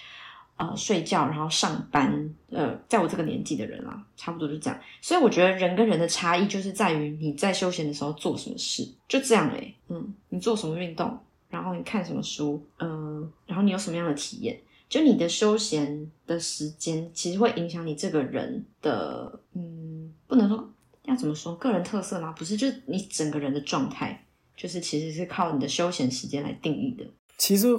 呃，睡觉，然后上班，呃，在我这个年纪的人啊，差不多就这样。所以我觉得人跟人的差异就是在于你在休闲的时候做什么事，就这样诶。嗯，你做什么运动，然后你看什么书，嗯，然后你有什么样的体验，就你的休闲的时间，其实会影响你这个人的，嗯，不能说要怎么说个人特色吗？不是，就是你整个人的状态，就是其实是靠你的休闲时间来定义的。其实。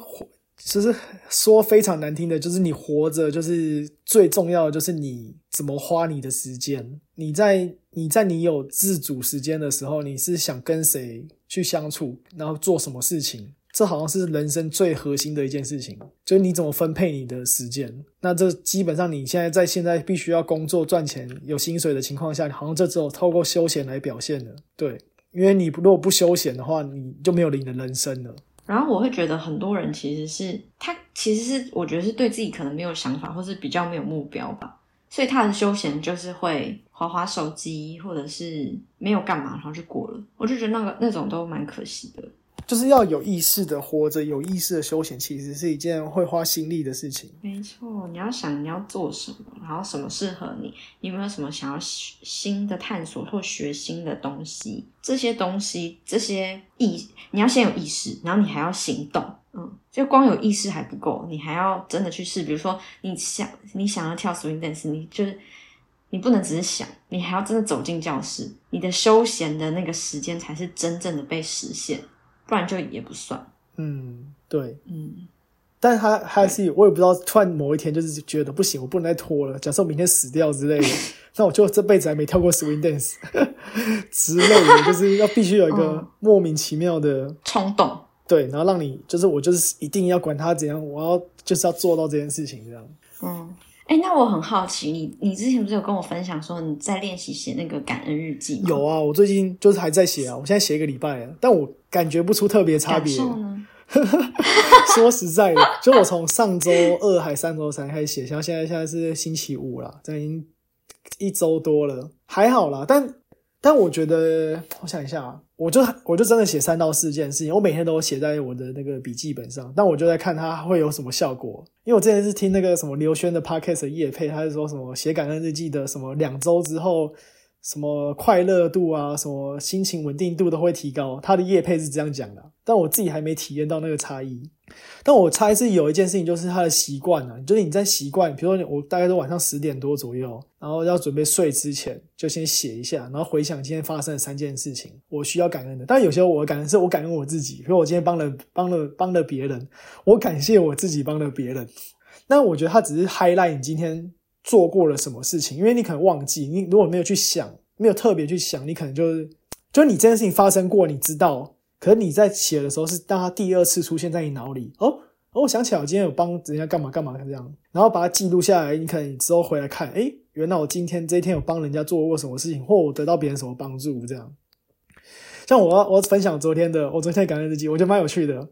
其实说非常难听的，就是你活着，就是最重要的，就是你怎么花你的时间。你在你在你有自主时间的时候，你是想跟谁去相处，然后做什么事情？这好像是人生最核心的一件事情，就是你怎么分配你的时间。那这基本上你现在在现在必须要工作赚钱、有薪水的情况下，好像这只有透过休闲来表现的。对，因为你如果不休闲的话，你就没有你的人生了。然后我会觉得很多人其实是他其实是我觉得是对自己可能没有想法，或是比较没有目标吧，所以他的休闲就是会划划手机，或者是没有干嘛，然后就过了。我就觉得那个那种都蛮可惜的。就是要有意识的活着，有意识的休闲，其实是一件会花心力的事情。没错，你要想你要做什么，然后什么适合你，你有没有什么想要新的探索或学新的东西？这些东西，这些意，你要先有意识，然后你还要行动。嗯，就光有意识还不够，你还要真的去试。比如说，你想你想要跳 swing dance，你就是你不能只是想，你还要真的走进教室，你的休闲的那个时间才是真正的被实现。不然就也不算。嗯，对，嗯，但他还是我也不知道，突然某一天就是觉得不行，我不能再拖了。假设我明天死掉之类的，那我就这辈子还没跳过 swing dance 之类的，就是要必须有一个莫名其妙的冲动，对，然后让你就是我就是一定要管他怎样，我要就是要做到这件事情这样。嗯。哎，那我很好奇，你你之前不是有跟我分享说你在练习写那个感恩日记吗？有啊，我最近就是还在写啊，我现在写一个礼拜了，但我感觉不出特别差别。说实在的，就我从上周二还三周三开始写，像现在现在是星期五了，这已经一周多了，还好啦。但但我觉得，我想一下。我就我就真的写三到四件事情，我每天都写在我的那个笔记本上，但我就在看它会有什么效果。因为我之前是听那个什么刘轩的 podcast 叶配，他是说什么写感恩日记的什么两周之后，什么快乐度啊，什么心情稳定度都会提高。他的叶配是这样讲的，但我自己还没体验到那个差异。但我猜是有一件事情，就是他的习惯啊，就是你在习惯，比如说我大概都晚上十点多左右，然后要准备睡之前，就先写一下，然后回想今天发生的三件事情，我需要感恩的。但有些候我感恩是我感恩我自己，比如我今天帮了帮了帮了别人，我感谢我自己帮了别人。那我觉得他只是 highlight 你今天做过了什么事情，因为你可能忘记，你如果没有去想，没有特别去想，你可能就是就你这件事情发生过，你知道。可是你在写的时候，是当他第二次出现在你脑里哦哦，我想起来，我今天有帮人家干嘛干嘛这样，然后把它记录下来。你可能之后回来看，哎，原来我今天这一天有帮人家做过什么事情，或我得到别人什么帮助这样。像我我分享昨天的我昨天感恩日记，我觉得蛮有趣的。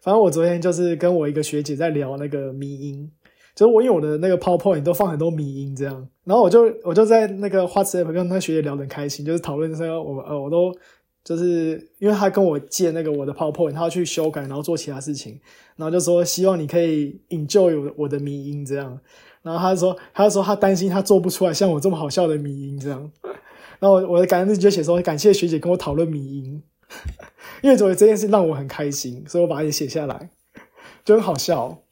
反正我昨天就是跟我一个学姐在聊那个迷音，就是我因为我的那个 PowerPoint 都放很多迷音这样，然后我就我就在那个花池跟那学姐聊得很开心，就是讨论说我呃我都。就是因为他跟我借那个我的 PowerPoint，他要去修改，然后做其他事情，然后就说希望你可以 enjoy 我的迷音这样，然后他说，他说他担心他做不出来像我这么好笑的迷音这样，然后我的感恩日记就写说感谢学姐跟我讨论迷音，因为觉得这件事让我很开心，所以我把它也写下来，就很好笑。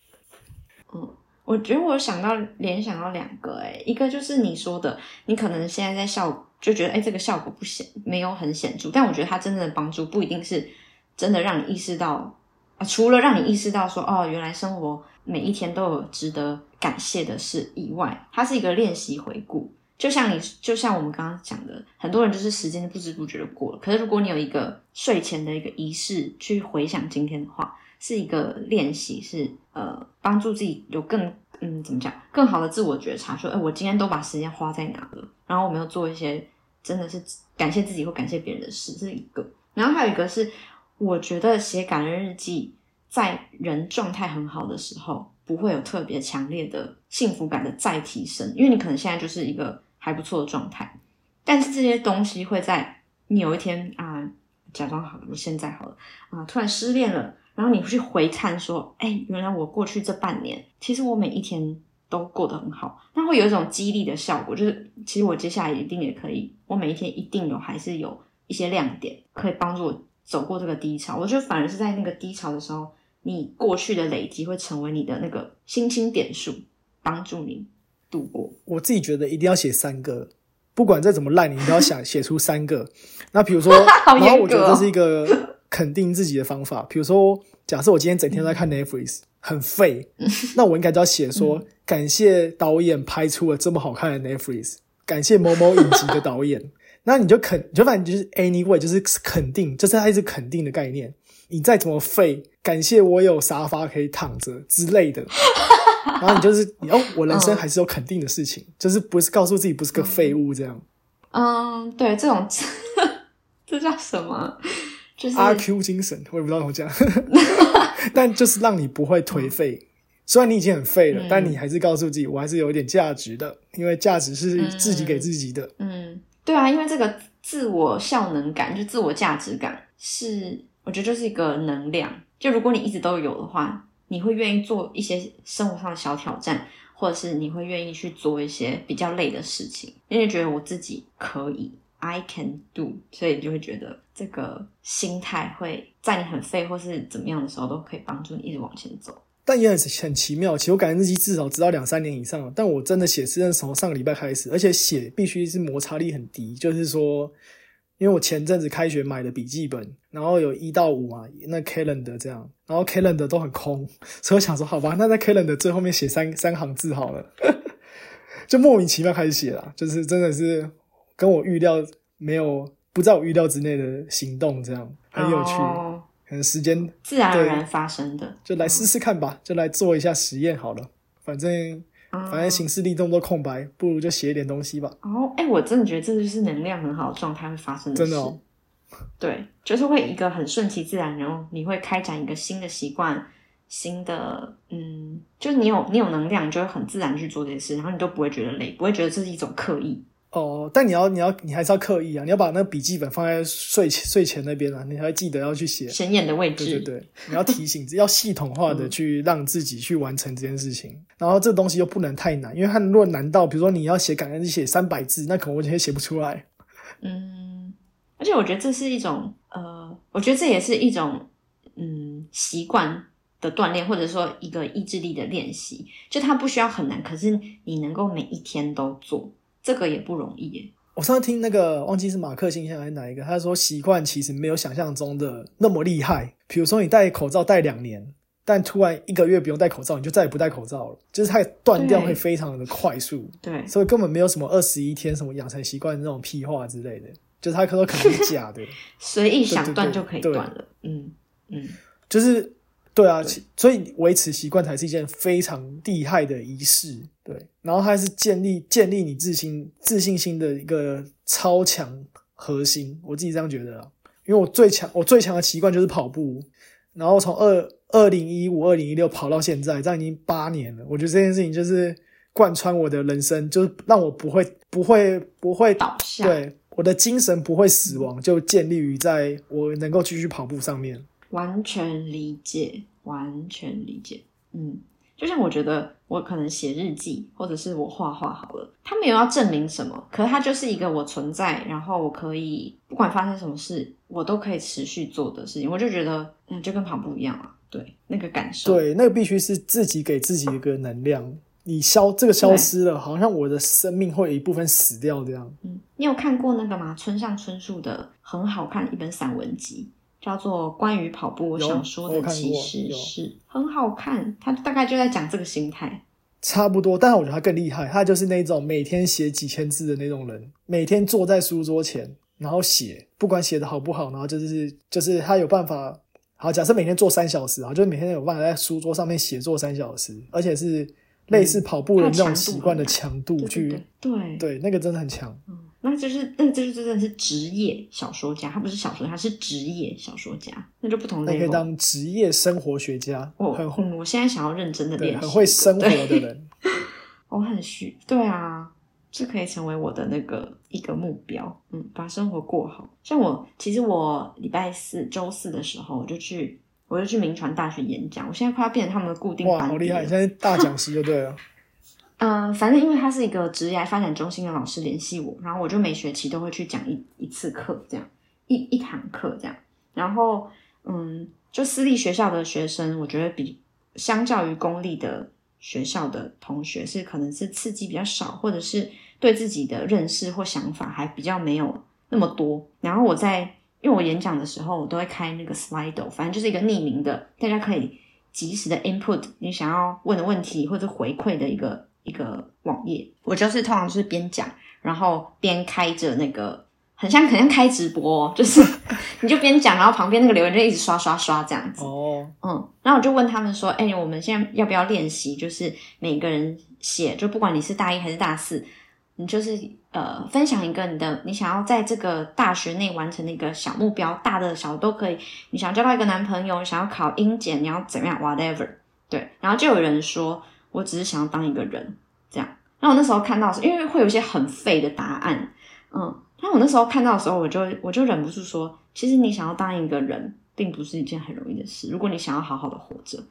我觉得我想到联想到两个，诶一个就是你说的，你可能现在在效。就觉得哎，这个效果不显，没有很显著。但我觉得它真正的帮助不一定是真的让你意识到啊，除了让你意识到说哦，原来生活每一天都有值得感谢的事以外，它是一个练习回顾。就像你，就像我们刚刚讲的，很多人就是时间不知不觉的过了。可是如果你有一个睡前的一个仪式去回想今天的话，是一个练习，是呃帮助自己有更。嗯，怎么讲？更好的自我觉察，说，哎，我今天都把时间花在哪了？然后我没有做一些真的是感谢自己或感谢别人的事，这是一个。然后还有一个是，我觉得写感恩日记，在人状态很好的时候，不会有特别强烈的幸福感的再提升，因为你可能现在就是一个还不错的状态。但是这些东西会在你有一天啊，假装好了，我现在好了啊，突然失恋了。然后你去回看说，哎，原来我过去这半年，其实我每一天都过得很好，那会有一种激励的效果，就是其实我接下来一定也可以，我每一天一定有还是有一些亮点可以帮助我走过这个低潮。我觉得反而是在那个低潮的时候，你过去的累积会成为你的那个星星点数，帮助你度过。我自己觉得一定要写三个，不管再怎么烂，你都要想 写出三个。那比如说，然后我觉得这是一个。肯定自己的方法，比如说，假设我今天整天都在看 Netflix，很废，那我应该就要写说，感谢导演拍出了这么好看的 Netflix，感谢某某影集的导演。那你就肯，就反正就是 anyway，就是肯定，就是它是肯定的概念。你再怎么废，感谢我有沙发可以躺着之类的。然后你就是，哦，我人生还是有肯定的事情，就是不是告诉自己不是个废物这样。嗯，对，这种 这叫什么？阿 Q 精神，我也不知道怎么讲，但就是让你不会颓废，虽然你已经很废了，嗯但你还是告诉自己，我还是有一点价值的，因为价值是自己给自己的。嗯，对啊，因为这个自我效能感，就自我价值感，是我觉得就是一个能量。就如果你一直都有的话，你会愿意做一些生活上的小挑战，或者是你会愿意去做一些比较累的事情，因为觉得我自己可以，I can do，所以你就会觉得这个心态会在你很废或是怎么样的时候，都可以帮助你一直往前走。但也很很奇妙，其实我感觉日记至少知道两三年以上了，但我真的写是从上个礼拜开始，而且写必须是摩擦力很低，就是说，因为我前阵子开学买的笔记本，然后有一到五嘛，那 calendar 这样，然后 calendar 都很空，所以我想说，好吧，那在 calendar 最后面写三三行字好了，就莫名其妙开始写了，就是真的是跟我预料没有不在我预料之内的行动，这样很有趣，哦可能时间自然而然发生的。就来试试看吧，就来做一下实验好了。反正嗯反正行事历这么多空白，不如就写一点东西吧。哦，哎、我真的觉得这就是能量很好的状态会发生的事。真的哦对，就是会一个很顺其自然，然后你会开展一个新的习惯，新的嗯，就是你有你有能量，你就会很自然去做这些事，然后你都不会觉得累，不会觉得这是一种刻意。哦，但你要你要你还是要刻意啊，你要把那个笔记本放在睡前睡前那边啊，你还记得要去写。显眼的位置，对对对，你要提醒，要系统化的去让自己去完成这件事情。然后这东西又不能太难，因为它如果难到，比如说你要写感恩写三百字，那可能我今天写不出来。嗯，而且我觉得这是一种呃，我觉得这也是一种嗯习惯的锻炼，或者说一个意志力的练习。就它不需要很难，可是你能够每一天都做，这个也不容易耶。我上次听那个忘记是马克信箱还是哪一个，他说习惯其实没有想象中的那么厉害。比如说你戴口罩戴两年，但突然一个月不用戴口罩，你就再也不戴口罩了，就是它断掉对会非常的快速，对，所以根本没有什么二十一天什么养成习惯那种屁话之类的，就是他说可能是假的，随意想断就可以对断了。嗯嗯，就是对啊，对所以维持习惯才是一件非常厉害的仪式，对，然后它是建立建立你自信自信心的一个超强核心，我自己这样觉得啊，因为我最强我最强的习惯就是跑步，然后从二二零一五二零一六跑到现在，这样已经八年了，我觉得这件事情就是贯穿我的人生，就是让我不会不会不会倒下。对我的精神不会死亡，就建立于在我能够继续跑步上面。完全理解，完全理解。嗯，就像我觉得我可能写日记，或者是我画画好了，它没有要证明什么，可是它就是一个我存在，然后我可以不管发生什么事，我都可以持续做的事情。我就觉得，嗯，就跟跑步一样啊，对，那个感受，对，那个必须是自己给自己一个能量。你消这个消失了，好像我的生命会有一部分死掉这样。嗯，你有看过那个吗？村上春树的很好看的一本散文集，叫做《关于跑步我有想说的其实是》，很好看。他大概就在讲这个心态。差不多，但是我觉得他更厉害，他就是那种每天写几千字的那种人，每天坐在书桌前，然后写，不管写的好不好，然后就是就是他有办法。好，假设每天做三小时啊，就是每天有办法在书桌上面写作三小时，而且是类似跑步的那种习惯的强度对去，对对对，对，那个真的很强。嗯，那就是那就是真的是职业小说家，他不是小说家，他是职业小说家，那就不同那可以。当职业生活学家，我很会嗯，我现在想要认真的对，练习，很会生活的人。我很虚，对啊，这可以成为我的那个一个目标，嗯，把生活过好。像我，其实我礼拜四、周四的时候，我就去，我就去民传大学演讲，我现在快要变成他们的固定，班好厉害！现在大讲师就对了。嗯，反正因为他是一个职业发展中心的老师联系我，然后我就每学期都会去讲一一次课，这样一一堂课这样。然后，嗯，就私立学校的学生，我觉得比相较于公立的学校的同学，是可能是刺激比较少，或者是对自己的认识或想法还比较没有那么多。然后我在因为我演讲的时候，我都会开那个 Slido，反正就是一个匿名的，大家可以及时的 input 你想要问的问题或者回馈的一个一个网页。我就是通常就是边讲，然后边开着那个，很像很像开直播、哦，就是 你就边讲，然后旁边那个留言就一直刷刷刷这样子。哦，嗯，然后我就问他们说：“哎、我们现在要不要练习？就是每个人写，就不管你是大一还是大四，你就是呃分享一个你的你想要在这个大学内完成的一个小目标，大的小的都可以。你想要交到一个男朋友，想要考英检，你要怎么样，whatever，对，然后就有人说我只是想要当一个人这样。那我那时候看到的时候，因为会有一些很废的答案，嗯，那我那时候看到的时候，我就我就忍不住说，其实你想要当一个人，并不是一件很容易的事。如果你想要好好的活着，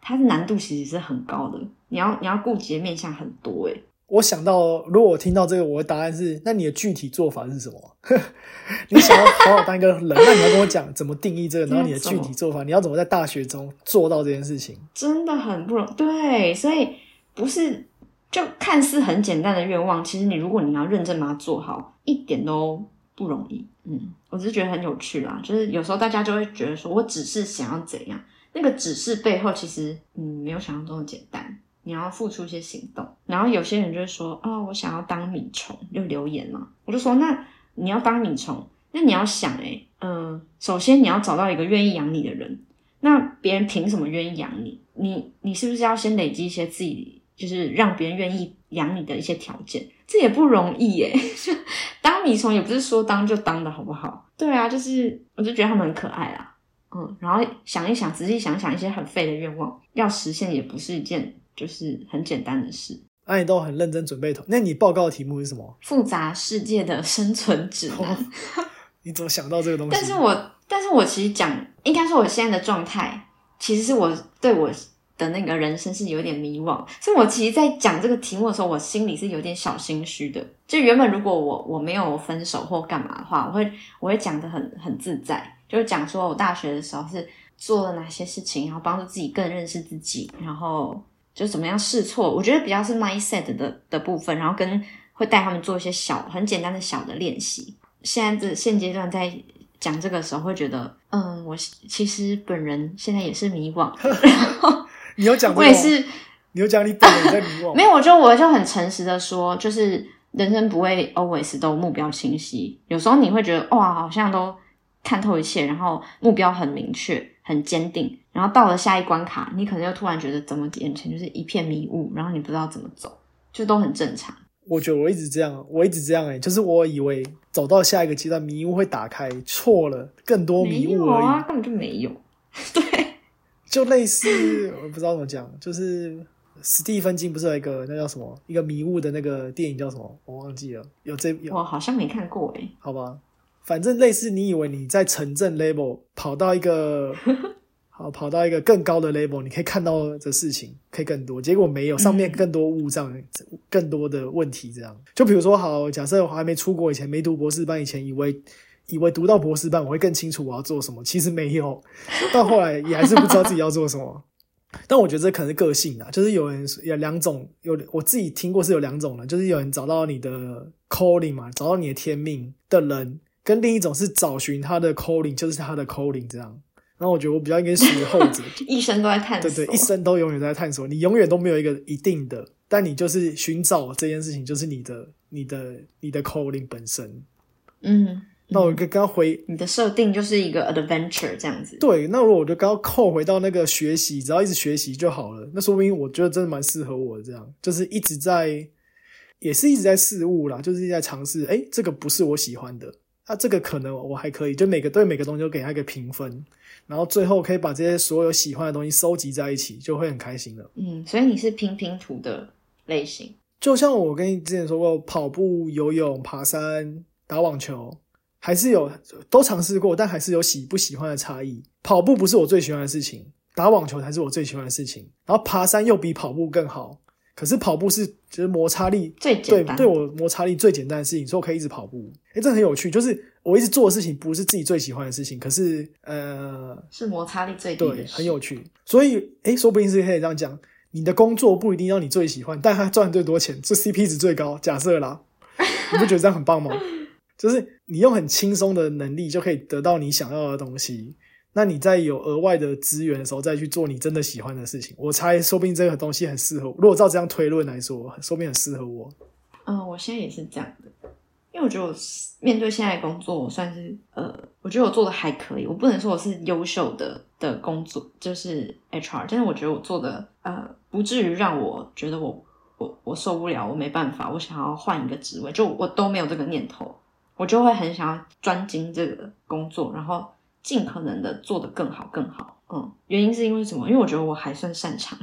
它的难度其实是很高的，你要你要顾及的面向很多诶。我想到，如果我听到这个，我的答案是：那你的具体做法是什么？你想要好好当一个人，那你要跟我讲怎么定义这个，然后你的具体做法，你要怎么在大学中做到这件事情？真的很不容易。对，所以不是就看似很简单的愿望，其实你如果你要认真把它做好，一点都不容易。嗯，我只是觉得很有趣啦，就是有时候大家就会觉得说我只是想要怎样，那个指示背后其实嗯没有想象中的简单。你要付出一些行动，然后有些人就会说：“哦，我想要当米虫。”就留言嘛，我就说：“那你要当米虫，那你要想，诶嗯，首先你要找到一个愿意养你的人。那别人凭什么愿意养你？你你是不是要先累积一些自己，就是让别人愿意养你的一些条件？这也不容易耶。当米虫也不是说当就当的好不好？对啊，就是我就觉得他们很可爱啦。嗯，然后想一想，仔细想想一些很废的愿望，要实现也不是一件。就是很简单的事，那你都很认真准备。那你报告的题目是什么？复杂世界的生存指南。你怎么想到这个东西？但是我，但是我其实讲，应该说我现在的状态，其实是我对我的那个人生是有点迷惘。所以我其实，在讲这个题目的时候，我心里是有点小心虚的。就原本如果我我没有分手或干嘛的话，我会我会讲的很很自在，就是讲说我大学的时候是做了哪些事情，然后帮助自己更认识自己，然后。就怎么样试错，我觉得比较是 mindset 的的部分，然后跟会带他们做一些小很简单的小的练习。现在这现阶段在讲这个时候，会觉得，嗯，我其实本人现在也是迷惘。然后你有讲，我也是，你有讲你本人在迷惘。没有，我就我就很诚实的说，就是人生不会 always 都目标清晰，有时候你会觉得哇，好像都看透一切，然后目标很明确。很坚定，然后到了下一关卡，你可能又突然觉得怎么眼前就是一片迷雾，然后你不知道怎么走，就都很正常。我觉得我一直这样，我一直这样哎，就是我以为走到下一个阶段迷雾会打开，错了，更多迷雾而已，根本就没有。对，就类似我不知道怎么讲，就是史蒂芬金不是有一个那叫什么一个迷雾的那个电影叫什么？我忘记了，有这我好像没看过哎，好吧。反正类似，你以为你在城镇 level 跑到一个好跑到一个更高的 level，你可以看到的事情可以更多，结果没有，上面更多误障，更多的问题。这样，就比如说，好，假设我还没出国以前，没读博士班以前，以为以为读到博士班我会更清楚我要做什么，其实没有，到后来也还是不知道自己要做什么。但我觉得这可能是个性啊，就是有人有两种，有我自己听过是有两种的，就是有人找到你的 calling 嘛，找到你的天命的人。跟另一种是找寻他的 calling，就是他的 calling 这样。然后我觉得我比较应该属于后者，一生都在探索。对对，一生都永远在探索。你永远都没有一个一定的，但你就是寻找这件事情，就是你的、你的、你的 calling 本身。嗯，那我刚刚回你的设定就是一个 adventure 这样子。对，那如果我就刚刚扣回到那个学习，只要一直学习就好了。那说明我觉得真的蛮适合我的，这样就是一直在，也是一直在试物啦，就是一直在尝试。哎，这个不是我喜欢的。那这个可能我还可以，就每个对每个东西都给他一个评分，然后最后可以把这些所有喜欢的东西收集在一起，就会很开心了。嗯，所以你是拼拼图的类型，就像我跟你之前说过，跑步、游泳、爬山、打网球，还是有都尝试过，但还是有喜不喜欢的差异。跑步不是我最喜欢的事情，打网球才是我最喜欢的事情，然后爬山又比跑步更好。可是跑步是就是摩擦力最简单，对我摩擦力最简单的事情，所以我可以一直跑步。哎，这很有趣，就是我一直做的事情不是自己最喜欢的事情，可是呃，是摩擦力最低对，很有趣。所以哎，说不定是可以这样讲，你的工作不一定要你最喜欢，但它赚最多钱，这 CP 值最高。假设啦，你不觉得这样很棒吗？就是你用很轻松的能力就可以得到你想要的东西。那你在有额外的资源的时候，再去做你真的喜欢的事情，我猜说不定这个东西很适合。如果照这样推论来说，说不定很适合我。嗯，我现在也是这样的，因为我觉得我面对现在工作，我算是呃，我觉得我做的还可以。我不能说我是优秀的的工作，就是 HR，但是我觉得我做的呃，不至于让我觉得我我我受不了，我没办法，我想要换一个职位，就我都没有这个念头，我就会很想要专精这个工作，然后。尽可能的做得更好更好，嗯，原因是因为什么？因为我觉得我还算擅长，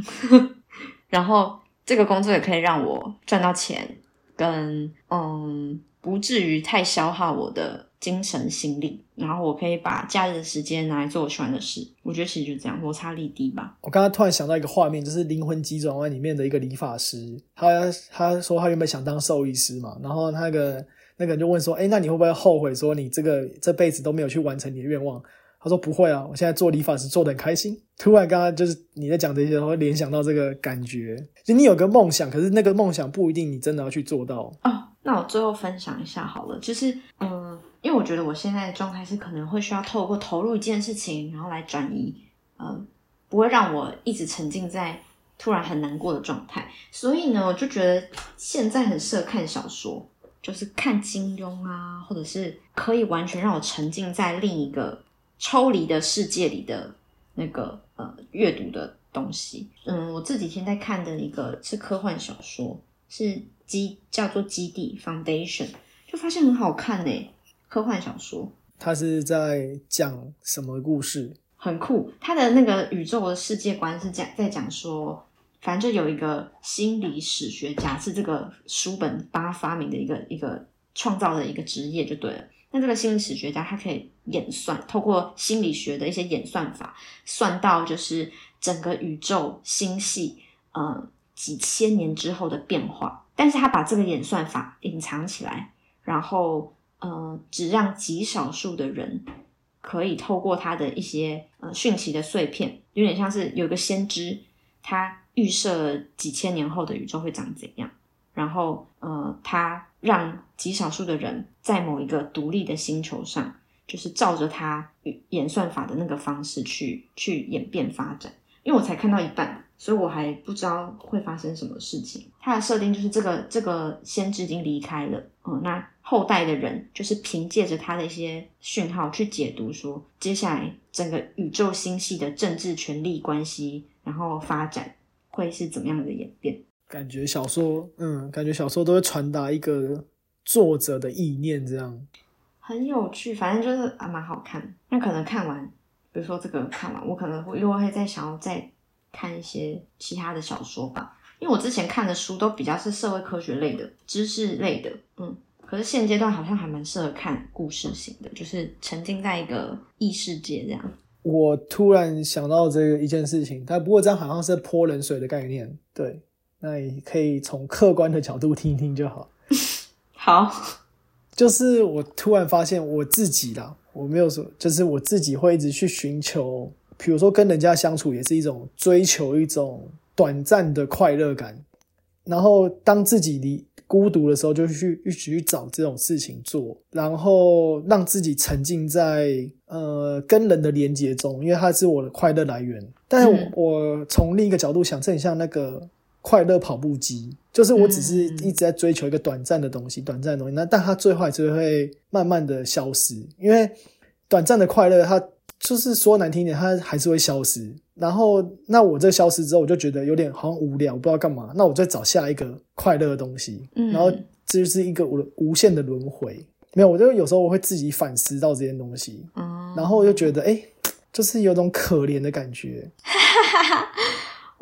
然后这个工作也可以让我赚到钱，跟嗯，不至于太消耗我的精神心力，然后我可以把假日的时间拿来做我喜欢的事。我觉得其实就这样，摩擦力低吧。我刚刚突然想到一个画面，就是《灵魂急转弯》里面的一个理发师，他他说他原本想当兽医师嘛，然后那个那个人就问说：“哎，那你会不会后悔说你这个这辈子都没有去完成你的愿望？”他说：“不会啊，我现在做理发师做的很开心。”突然刚刚就是你在讲这些，会联想到这个感觉，就你有个梦想，可是那个梦想不一定你真的要去做到哦。那我最后分享一下好了，就是嗯，因为我觉得我现在的状态是可能会需要透过投入一件事情，然后来转移，嗯，不会让我一直沉浸在突然很难过的状态。所以呢，我就觉得现在很适合看小说，就是看金庸啊，或者是可以完全让我沉浸在另一个。抽离的世界里的那个呃阅读的东西，嗯，我这几天在看的一个是科幻小说，是基叫做《基地 Foundation》，就发现很好看呢。科幻小说，它是在讲什么故事？很酷，它的那个宇宙的世界观是讲在讲说，反正就有一个心理史学家，是这个书本帮他发明的一个一个创造的一个职业就对了。那这个心理史学家，他可以演算，透过心理学的一些演算法，算到就是整个宇宙星系，呃，几千年之后的变化。但是他把这个演算法隐藏起来，然后呃，只让极少数的人可以透过他的一些呃讯息的碎片，有点像是有个先知，他预设几千年后的宇宙会长怎样。然后，呃，他让极少数的人在某一个独立的星球上，就是照着他演算法的那个方式去去演变发展。因为我才看到一半，所以我还不知道会发生什么事情。他的设定就是这个这个先知已经离开了，嗯，那后代的人就是凭借着他的一些讯号去解读，说接下来整个宇宙星系的政治权力关系，然后发展会是怎么样的演变。感觉小说，嗯，感觉小说都会传达一个作者的意念，这样很有趣。反正就是啊，蛮好看。那可能看完，比如说这个看完，我可能会又会再想要再看一些其他的小说吧。因为我之前看的书都比较是社会科学类的、知识类的，嗯。可是现阶段好像还蛮适合看故事型的，就是沉浸在一个异世界这样。我突然想到这个一件事情，但不过这样好像是泼冷水的概念，对。那也可以从客观的角度听听就好。好，就是我突然发现我自己啦，我没有说，就是我自己会一直去寻求，比如说跟人家相处也是一种追求一种短暂的快乐感。然后当自己离孤独的时候，就去一直去找这种事情做，然后让自己沉浸在呃跟人的连接中，因为它是我的快乐来源。但是我从另一个角度想，这很像那个。快乐跑步机，就是我只是一直在追求一个短暂的东西，短暂的东西。那但它最后还是会慢慢的消失，因为短暂的快乐，它就是说难听点，它还是会消失。然后那我这消失之后，我就觉得有点好像无聊，不知道干嘛。那我再找下一个快乐的东西，然后这就是一个无无限的轮回。没有，我就有时候我会自己反思到这件东西，然后我就觉得，哎，就是有种可怜的感觉。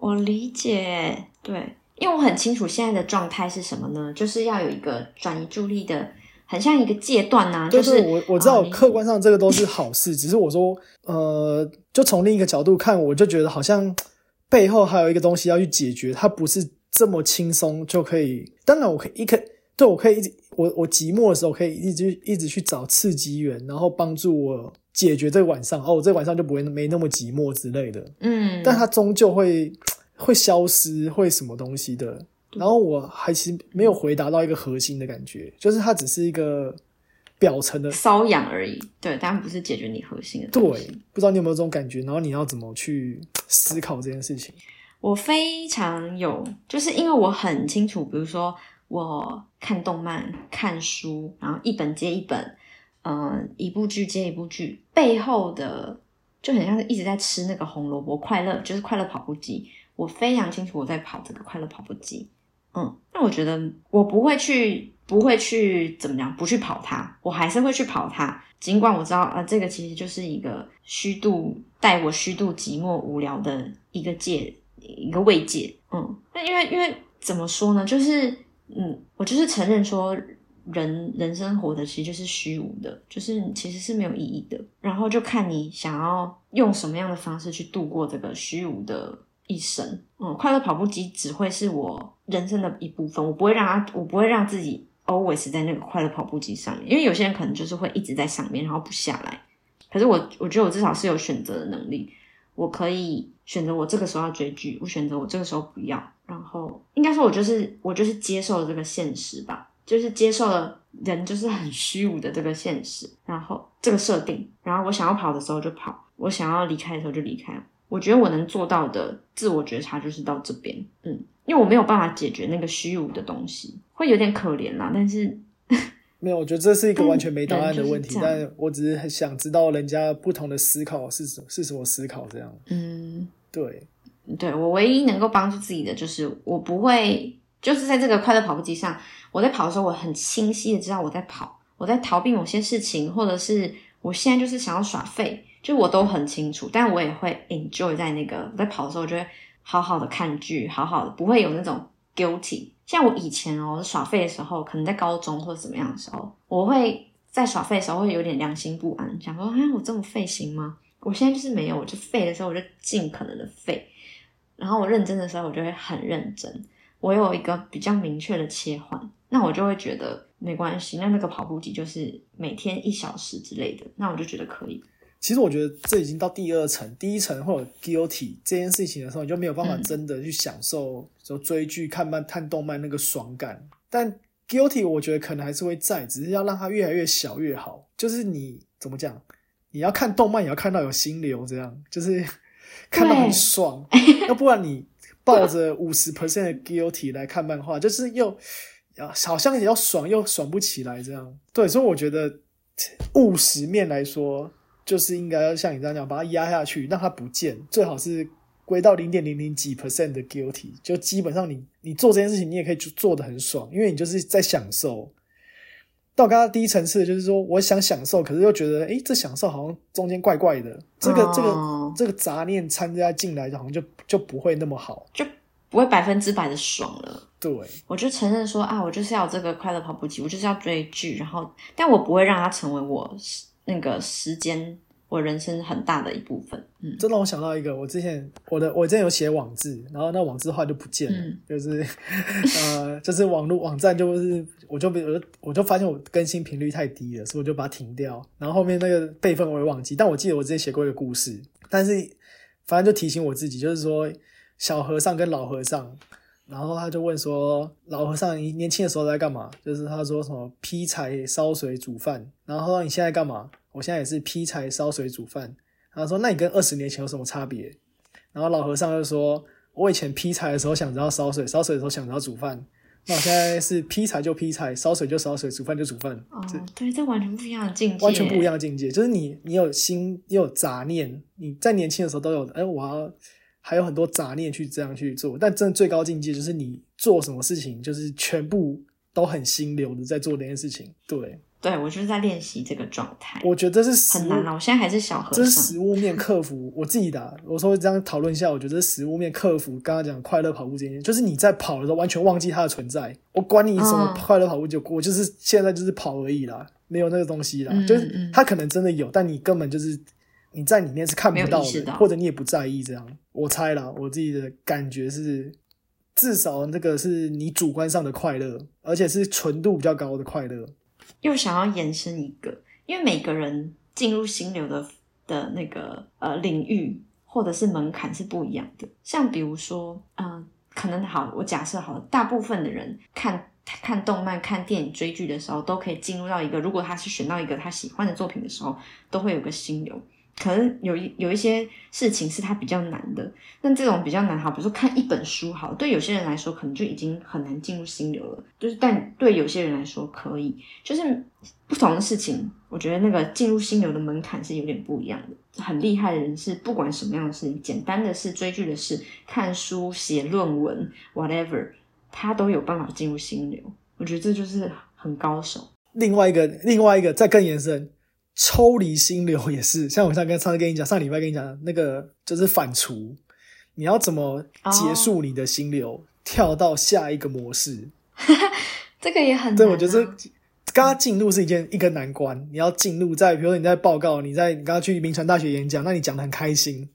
我理解，对，因为我很清楚现在的状态是什么呢？就是要有一个转移注意力的，很像一个阶段呐。就是我我知道客观上这个都是好事，只是我说，呃，就从另一个角度看，我就觉得好像背后还有一个东西要去解决，它不是这么轻松就可以。当然，我可以一可对我可以一直我我寂寞的时候可以一直一直去找刺激源，然后帮助我解决这个晚上。哦，这晚上就不会没那么寂寞之类的。嗯，但它终究会。会消失，会什么东西的？然后我还是没有回答到一个核心的感觉，就是它只是一个表层的瘙痒而已。对，当然不是解决你核心的。对，不知道你有没有这种感觉？然后你要怎么去 思考这件事情？我非常有，就是因为我很清楚，比如说我看动漫、看书，然后一本接一本，嗯，一部剧接一部剧，背后的就很像是一直在吃那个红萝卜，快乐就是快乐跑步机。我非常清楚我在跑这个快乐跑步机，嗯，那我觉得我不会去不会去怎么样，不去跑它，我还是会去跑它。尽管我知道啊，这个其实就是一个虚度带我虚度寂寞无聊的一个界一个慰藉。嗯，那因为因为怎么说呢，就是嗯，我就是承认说。人人生活的其实就是虚无的，就是其实是没有意义的。然后就看你想要用什么样的方式去度过这个虚无的一生。嗯，快乐跑步机只会是我人生的一部分，我不会让它，我不会让自己 always 在那个快乐跑步机上面。因为有些人可能就是会一直在上面，然后不下来。可是我，我觉得我至少是有选择的能力，我可以选择我这个时候要追剧，我选择我这个时候不要。然后应该说，我就是我就是接受了这个现实吧。就是接受了人就是很虚无的这个现实，然后这个设定，然后我想要跑的时候就跑，我想要离开的时候就离开。我觉得我能做到的自我觉察就是到这边，嗯，因为我没有办法解决那个虚无的东西，会有点可怜啦。但是 没有，我觉得这是一个完全没答案的问题，但我只是很想知道人家不同的思考是什是什么思考这样。嗯，对，对我唯一能够帮助自己的就是我不会。就是在这个快乐跑步机上，我在跑的时候，我很清晰的知道我在跑，我在逃避某些事情，或者是我现在就是想要耍废，就我都很清楚。但我也会 enjoy 在那个在跑的时候，我就会好好的看剧，好好的不会有那种 guilty。像我以前哦耍废的时候，可能在高中或者怎么样的时候，我会在耍废的时候会有点良心不安，想说啊我这么废行吗？我现在就是没有，我就废的时候我就尽可能的废，然后我认真的时候我就会很认真。我有一个比较明确的切换，那我就会觉得没关系。那那个跑步机就是每天一小时之类的，那我就觉得可以。其实我觉得这已经到第二层，第一层或者 guilty 这件事情的时候，你就没有办法真的去享受，就追剧、看漫、看动漫那个爽感。但 guilty 我觉得可能还是会在，只是要让它越来越小越好。就是你怎么讲，你要看动漫也要看到有心流，这样就是 看到很爽，要不然你。抱着五十 percent 的 guilty 来看漫画，就是又啊好像也要爽又爽不起来这样。对，所以我觉得务实面来说，就是应该要像你这样讲，把它压下去，让它不见，最好是归到零点零零几 percent 的 guilty，就基本上你你做这件事情，你也可以做做的很爽，因为你就是在享受。到刚刚第一层次，就是说我想享受，可是又觉得，哎，这享受好像中间怪怪的，这个这个这个杂念参加进来，好像就就不会那么好，就不会百分之百的爽了。对，我就承认说啊，我就是要这个快乐跑步机，我就是要追剧，然后，但我不会让它成为我那个时间。我人生很大的一部分，嗯，这让我想到一个，我之前我的我之前有写网志，然后那网志后来就不见了，就是 呃，就是网络网站就是我就我就我就发现我更新频率太低了，所以我就把它停掉，然后后面那个备份我也忘记，但我记得我之前写过一个故事，但是反正就提醒我自己，就是说小和尚跟老和尚，然后他就问说老和尚你年轻的时候在干嘛？就是他说什么劈柴烧水煮饭，然后你现在干嘛？我现在也是劈柴烧水煮饭。他说：“那你跟二十年前有什么差别？”然后老和尚就说：“我以前劈柴的时候想着要烧水，烧水的时候想着要煮饭。那我现在是劈柴就劈柴，烧水就烧水，煮饭就煮饭。哦，对，这完全不一样的境界，完全不一样的境界。就是你，你有心，你有杂念，你在年轻的时候都有。哎，我要还有很多杂念去这样去做。但真的最高境界就是你做什么事情，就是全部都很心流的在做这件事情。对。”对，我就是在练习这个状态。我觉得这是很难啊！我现在还是小和尚。这是实物面克服我自己的。我说这样讨论一下，我觉得实物面克服刚刚讲快乐跑步这件事，就是你在跑的时候完全忘记它的存在。我管你什么快乐跑步，就我就是现在就是跑而已啦，没有那个东西啦。就是它可能真的有，但你根本就是你在里面是看不到的，或者你也不在意这样。我猜啦，我自己的感觉是，至少那个是你主观上的快乐，而且是纯度比较高的快乐。又想要延伸一个，因为每个人进入心流的的那个呃领域或者是门槛是不一样的。像比如说，嗯，可能好，我假设好，大部分的人看看动漫、看电影、追剧的时候，都可以进入到一个，如果他是选到一个他喜欢的作品的时候，都会有个心流。可能有一有一些事情是他比较难的，那这种比较难，好，比如说看一本书，好，对有些人来说可能就已经很难进入心流了，就是但对有些人来说可以，就是不同的事情，我觉得那个进入心流的门槛是有点不一样的。很厉害的人是不管什么样的事情，简单的事、追剧的事、看书、写论文，whatever，他都有办法进入心流。我觉得这就是。很高手。另外一个，另外一个再更延伸，抽离心流也是，像我上跟上次跟你讲，上礼拜跟你讲的那个就是反刍，你要怎么结束你的心流，跳到下一个模式？这个也很对，我觉得啊刚刚进入是一件一个难关，你要进入在，比如说你在报告，你在你刚刚去名传大学演讲，那你讲的很开心，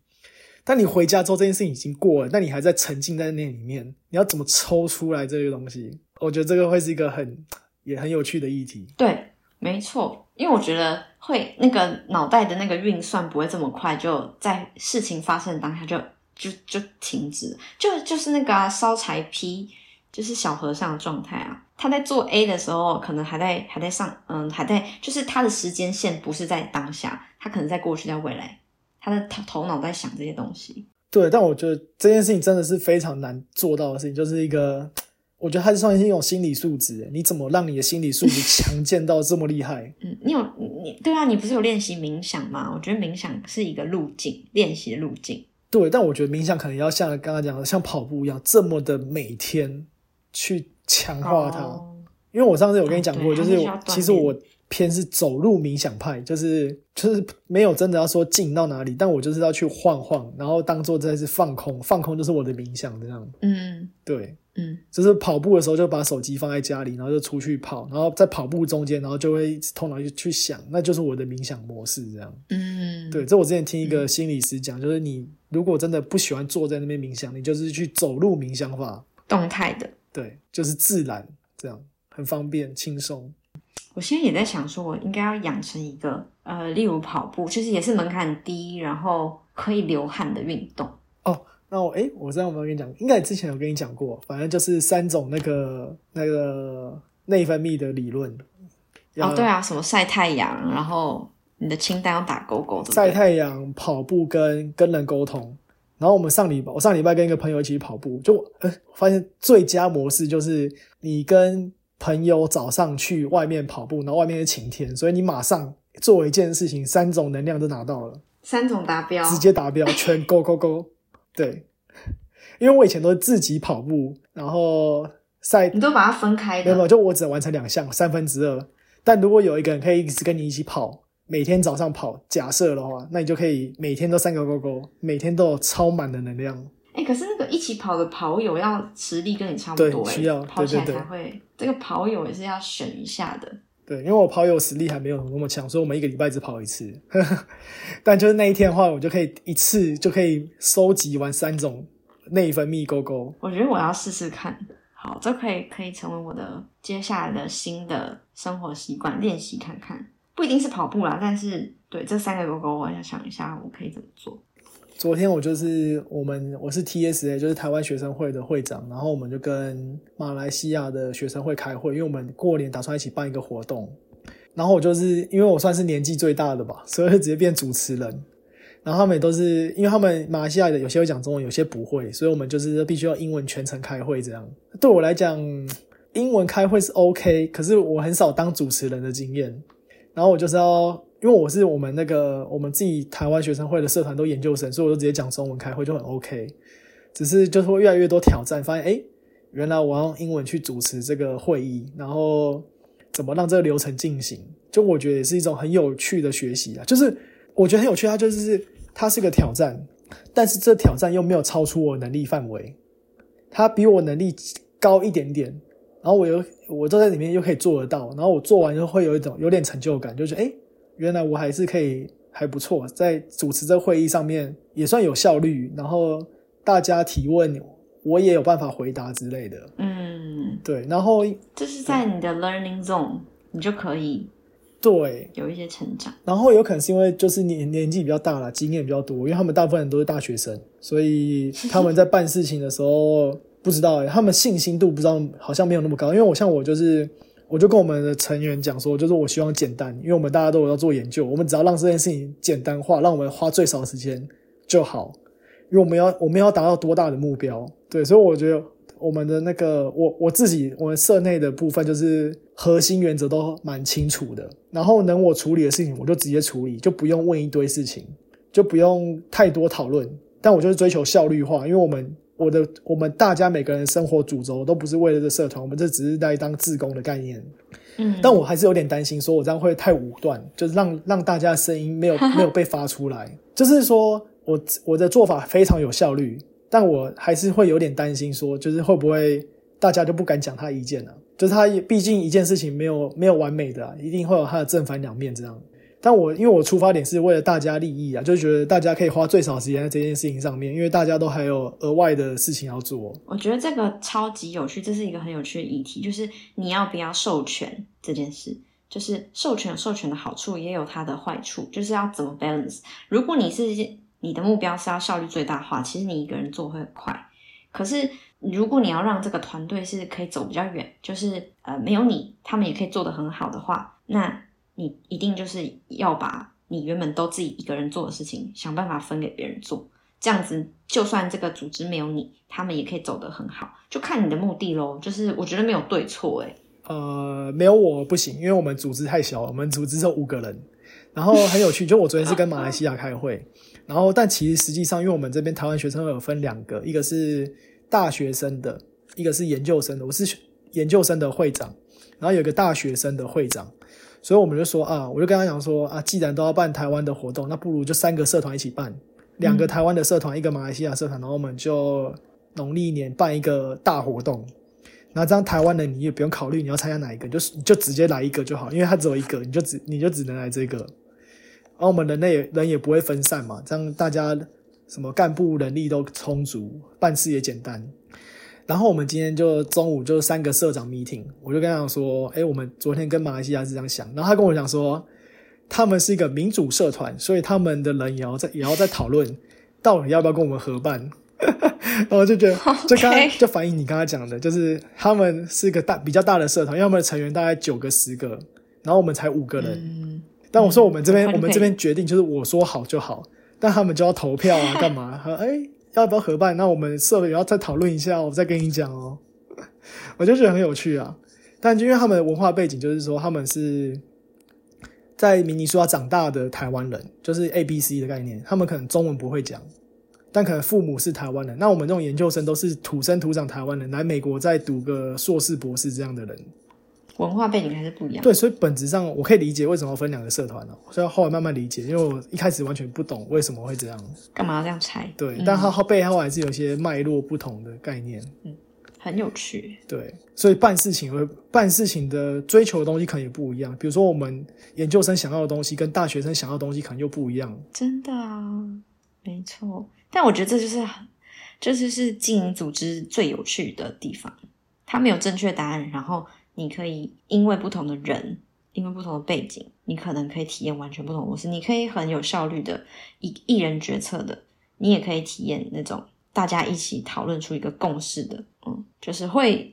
但你回家之后这件事情已经过了，那你还在沉浸在那里面，你要怎么抽出来这个东西？我觉得这个会是一个很也很有趣的议题。对，没错，因为我觉得会那个脑袋的那个运算不会这么快，就在事情发生的当下就就就停止，就就是那个啊烧柴劈，就是小和尚的状态啊。他在做 A 的时候，可能还在还在上，嗯，还在，就是他的时间线不是在当下，他可能在过去，在未来，他的头头脑在想这些东西。对，但我觉得这件事情真的是非常难做到的事情，就是一个，我觉得它是算是一种心理素质，你怎么让你的心理素质强健到这么厉害？嗯，你有你对啊，你不是有练习冥想吗？我觉得冥想是一个路径，练习的路径。对，但我觉得冥想可能要像刚刚讲的，像跑步一样，这么的每天去强化它。哦因为我上次有跟你讲过，哦就是其实我偏是走路冥想派，就是就是没有真的要说进到哪里，但我就是要去晃晃，然后当做这是放空，放空就是我的冥想这样。嗯对，嗯就是跑步的时候就把手机放在家里，然后就出去跑，然后在跑步中间，然后就会头脑就去想，那就是我的冥想模式这样。嗯，对，这我之前听一个心理师讲，就是你如果真的不喜欢坐在那边冥想，你就是去走路冥想法，动态的。对，就是自然这样，很方便轻松。我现在也在想，说我应该要养成一个呃，例如跑步，就是也是门槛低，然后可以流汗的运动。那我诶，我知道我没有跟你讲，应该之前有跟你讲过，反正就是三种那个那个内分泌的理论。哦，对啊，什么晒太阳，然后你的清单要打勾勾，晒太阳、跑步跟跟人沟通。然后我们上礼拜，我上礼拜跟一个朋友一起跑步，就呃发现最佳模式就是你跟朋友早上去外面跑步，然后外面是晴天，所以你马上做一件事情，三种能量都拿到了，三种达标，直接达标，全勾勾勾。对，因为我以前都是自己跑步，然后赛你都把它分开的。就我只能完成两项，三分之二。但如果有一个人可以一直跟你一起跑，每天早上跑，假设的话，那你就可以每天都三个勾勾，每天都有超满的能量。哎，可是那个一起跑的跑友要实力跟你差不多，需要跑起来才会。这个跑友也是要选一下的。对，因为我跑友实力还没有那么强，所以我们一个礼拜只跑一次。但就是那一天的话，我就可以一次就可以收集完三种内分泌勾勾。我觉得我要试试看。好，这可以可以成为我的接下来的新的生活习惯，练习看看。不一定是跑步啦，但是对这三个勾勾，我要想一下我可以怎么做。昨天我就是我们我是 TSA，就是台湾学生会的会长，然后我们就跟马来西亚的学生会开会，因为我们过年打算一起办一个活动。然后我就是因为我算是年纪最大的吧，所以就直接变主持人。然后他们也都是因为他们马来西亚的有些会讲中文，有些不会，所以我们就是必须要英文全程开会这样。对我来讲，英文开会是 OK，可是我很少当主持人的经验。然后我就是要，因为我是我们那个我们自己台湾学生会的社团都研究生，所以我就直接讲中文开会就很 OK。只是就是会越来越多挑战，发现诶，原来我用英文去主持这个会议，然后怎么让这个流程进行，就我觉得也是一种很有趣的学习啊。就是我觉得很有趣，它就是它是个挑战，但是这挑战又没有超出我能力范围，它比我能力高一点点，然后我又我都在里面又可以做得到，然后我做完就会有一种有点成就感，就觉得诶，原来我还是可以还不错，在主持这会议上面也算有效率，然后大家提问我也有办法回答之类的，嗯，对，然后就是在你的 learning zone，你就可以对，有一些成长。然后有可能是因为就是年年纪比较大了，经验比较多，因为他们大部分人都是大学生，所以他们在办事情的时候不知道欸，他们信心度不知道好像没有那么高。因为我像我就是，我就跟我们的成员讲说，就是我希望简单，因为我们大家都有要做研究，我们只要让这件事情简单化，让我们花最少时间就好，因为我们要我们要达到多大的目标，对，所以我觉得我们的那个我我自己我们社内的部分就是核心原则都蛮清楚的，然后能我处理的事情我就直接处理，就不用问一堆事情，就不用太多讨论，但我就是追求效率化，因为我们我的我们大家每个人生活主轴都不是为了这社团，我们这只是在当自工的概念，嗯，但我还是有点担心，说我这样会太武断，就是让让大家的声音没有 没有被发出来。就是说我我的做法非常有效率，但我还是会有点担心，说就是会不会大家就不敢讲他意见了？就是他毕竟一件事情没有没有完美的、啊，一定会有他的正反两面这样。但我因为我出发点是为了大家利益啊，就觉得大家可以花最少时间在这件事情上面，因为大家都还有额外的事情要做。我觉得这个超级有趣，这是一个很有趣的议题，就是你要不要授权这件事。就是授权有授权的好处，也有它的坏处，就是要怎么 balance。如果你是你的目标是要效率最大化，其实你一个人做会很快。可是如果你要让这个团队是可以走比较远，就是呃没有你，他们也可以做得很好的话，那你一定就是要把你原本都自己一个人做的事情，想办法分给别人做。这样子，就算这个组织没有你，他们也可以走得很好。就看你的目的喽。就是我觉得没有对错，诶呃，没有我不行，因为我们组织太小了，我们组织只有五个人。然后很有趣，就我昨天是跟马来西亚开会，然后但其实实际上，因为我们这边台湾学生会有分两个，一个是大学生的，一个是研究生的。我是研究生的会长，然后有个大学生的会长，所以我们就说啊，我就跟他讲说啊，既然都要办台湾的活动，那不如就三个社团一起办，两个台湾的社团，一个马来西亚社团，然后我们就农历年办一个大活动。那这样台湾的你也不用考虑你要参加哪一个，就是你就直接来一个就好，因为它只有一个，你就只你就只能来这个。然后我们人类人也不会分散嘛，这样大家什么干部人力都充足，办事也简单。然后我们今天就中午就三个社长 meeting，我就跟他讲说，哎，我们昨天跟马来西亚是这样想，然后他跟我讲说，他们是一个民主社团，所以他们的人也要在也要在讨论，到底要不要跟我们合办。然后就觉得，就刚刚就反映你刚才讲的，就是他们是一个大比较大的社团，因为他们的成员大概九个十个，然后我们才五个人。但我说我们这边我们这边决定就是我说好就好，但他们就要投票啊，干嘛？说哎要不要合办？那我们社委要再讨论一下，我再跟你讲哦。我就觉得很有趣啊，但就因为他们的文化背景，就是说他们是在明尼苏达长大的台湾人，就是 A B C 的概念，他们可能中文不会讲。但可能父母是台湾人，那我们这种研究生都是土生土长台湾人，来美国再读个硕士博士这样的人，文化背景还是不一样。对，所以本质上我可以理解为什么分两个社团了，所以后来慢慢理解，因为我一开始完全不懂为什么会这样，干嘛要这样拆？对，但它后背后还是有些脉络不同的概念，嗯，很有趣。对，所以办事情和办事情的追求的东西可能也不一样，比如说我们研究生想要的东西跟大学生想要的东西可能又不一样。真的啊，没错。但我觉得这就是，这就是经营组织最有趣的地方。它没有正确答案，然后你可以因为不同的人，因为不同的背景，你可能可以体验完全不同模式。你可以很有效率的一一人决策的，你也可以体验那种大家一起讨论出一个共识的。嗯，就是会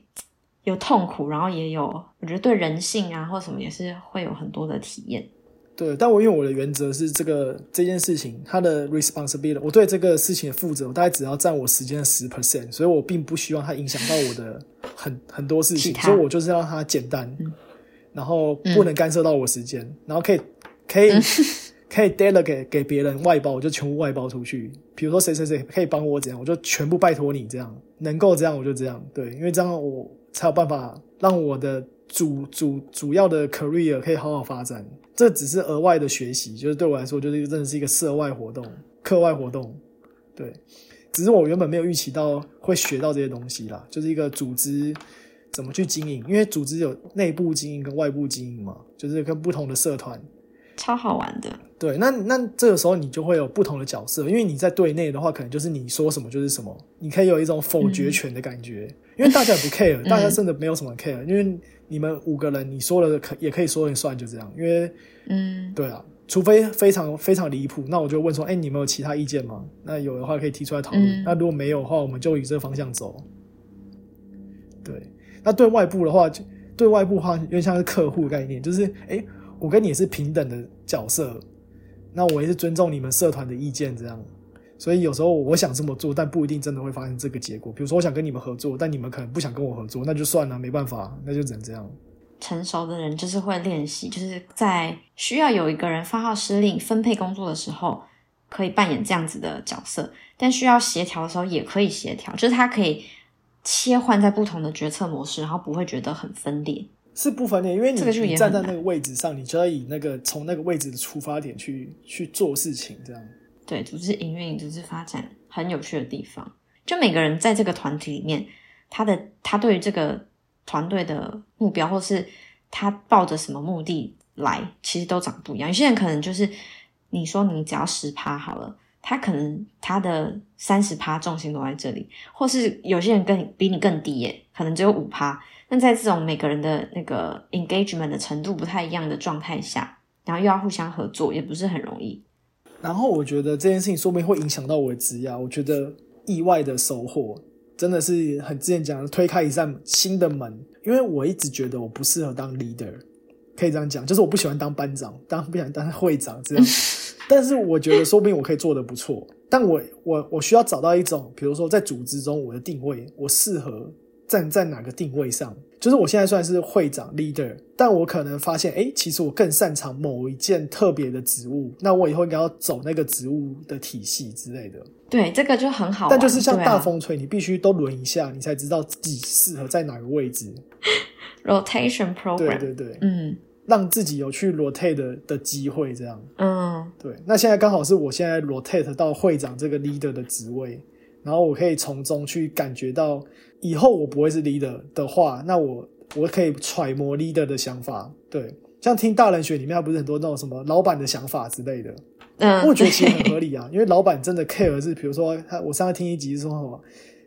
有痛苦，然后也有我觉得对人性啊或什么也是会有很多的体验。对，但我因为我的原则是这个这件事情，它的 responsibility，我对这个事情的负责，我大概只要占我时间的十 percent，所以我并不希望它影响到我的很很多事情，所以我就是让它简单，然后不能干涉到我时间，然后可以可以可以 delegate 给别人外包，我就全部外包出去。比如说谁谁谁可以帮我怎样，我就全部拜托你这样，能够这样我就这样，对，因为这样我才有办法让我的主主主要的 career 可以好好发展。这只是额外的学习，就是对我来说，就是真的是一个涉外活动、课外活动。对，只是我原本没有预期到会学到这些东西啦，就是一个组织怎么去经营，因为组织有内部经营跟外部经营嘛，就是跟不同的社团，超好玩的。对，那那这个时候你就会有不同的角色，因为你在队内的话，可能就是你说什么就是什么，你可以有一种否决权的感觉，因为大家也不 care，大家真的没有什么 care，因为。你们五个人，你说了可也可以说了算，就这样。因为，嗯，对啊，除非非常非常离谱，那我就问说，哎，你们有其他意见吗？那有的话可以提出来讨论。那如果没有的话，我们就以这个方向走。对，那对外部的话，就对外部的话，有点像是客户概念，就是，哎，我跟你是平等的角色，那我也是尊重你们社团的意见，这样。所以有时候我想这么做，但不一定真的会发生这个结果。比如说，我想跟你们合作，但你们可能不想跟我合作，那就算了，没办法，那就只能这样。成熟的人就是会练习，就是在需要有一个人发号施令、分配工作的时候，可以扮演这样子的角色；但需要协调的时候，也可以协调，就是他可以切换在不同的决策模式，然后不会觉得很分裂。是不分裂，因为你站在那个位置上，你就要以那个从那个位置的出发点去去做事情，这样。对，组织营运、组织发展很有趣的地方，就每个人在这个团体里面，他的他对于这个团队的目标，或是他抱着什么目的来，其实都长不一样。有些人可能就是你说你只要十趴好了，他可能他的三十趴重心都在这里，或是有些人更比你更低耶，可能只有五趴。那在这种每个人的那个 engagement 的程度不太一样的状态下，然后又要互相合作，也不是很容易。然后我觉得这件事情说不定会影响到我的职业，我觉得意外的收获真的是很之前讲的推开一扇新的门，因为我一直觉得我不适合当 leader，可以这样讲，就是我不喜欢当班长，当不想当会长这样。但是我觉得说不定我可以做得不错，但我我我需要找到一种，比如说在组织中我的定位，我适合站在哪个定位上。就是我现在算是会长 leader，但我可能发现，哎，其实我更擅长某一件特别的职务，那我以后应该要走那个职务的体系之类的。对，这个就很好。但就是像大风吹，你必须都轮一下，你才知道自己适合在哪个位置。rotation program，对对，嗯让自己有去 rotate 的的机会，这样。嗯，对，那现在刚好是我现在 rotate 到会长这个 leader 的职位，然后我可以从中去感觉到，以后我不会是 leader 的话，那我我可以揣摩 leader 的想法。对，像听大人学里面，他不是很多那种什么老板的想法之类的，嗯，我觉得其实很合理啊，因为老板真的 care 是，比如说他，我上次听一集是说什么，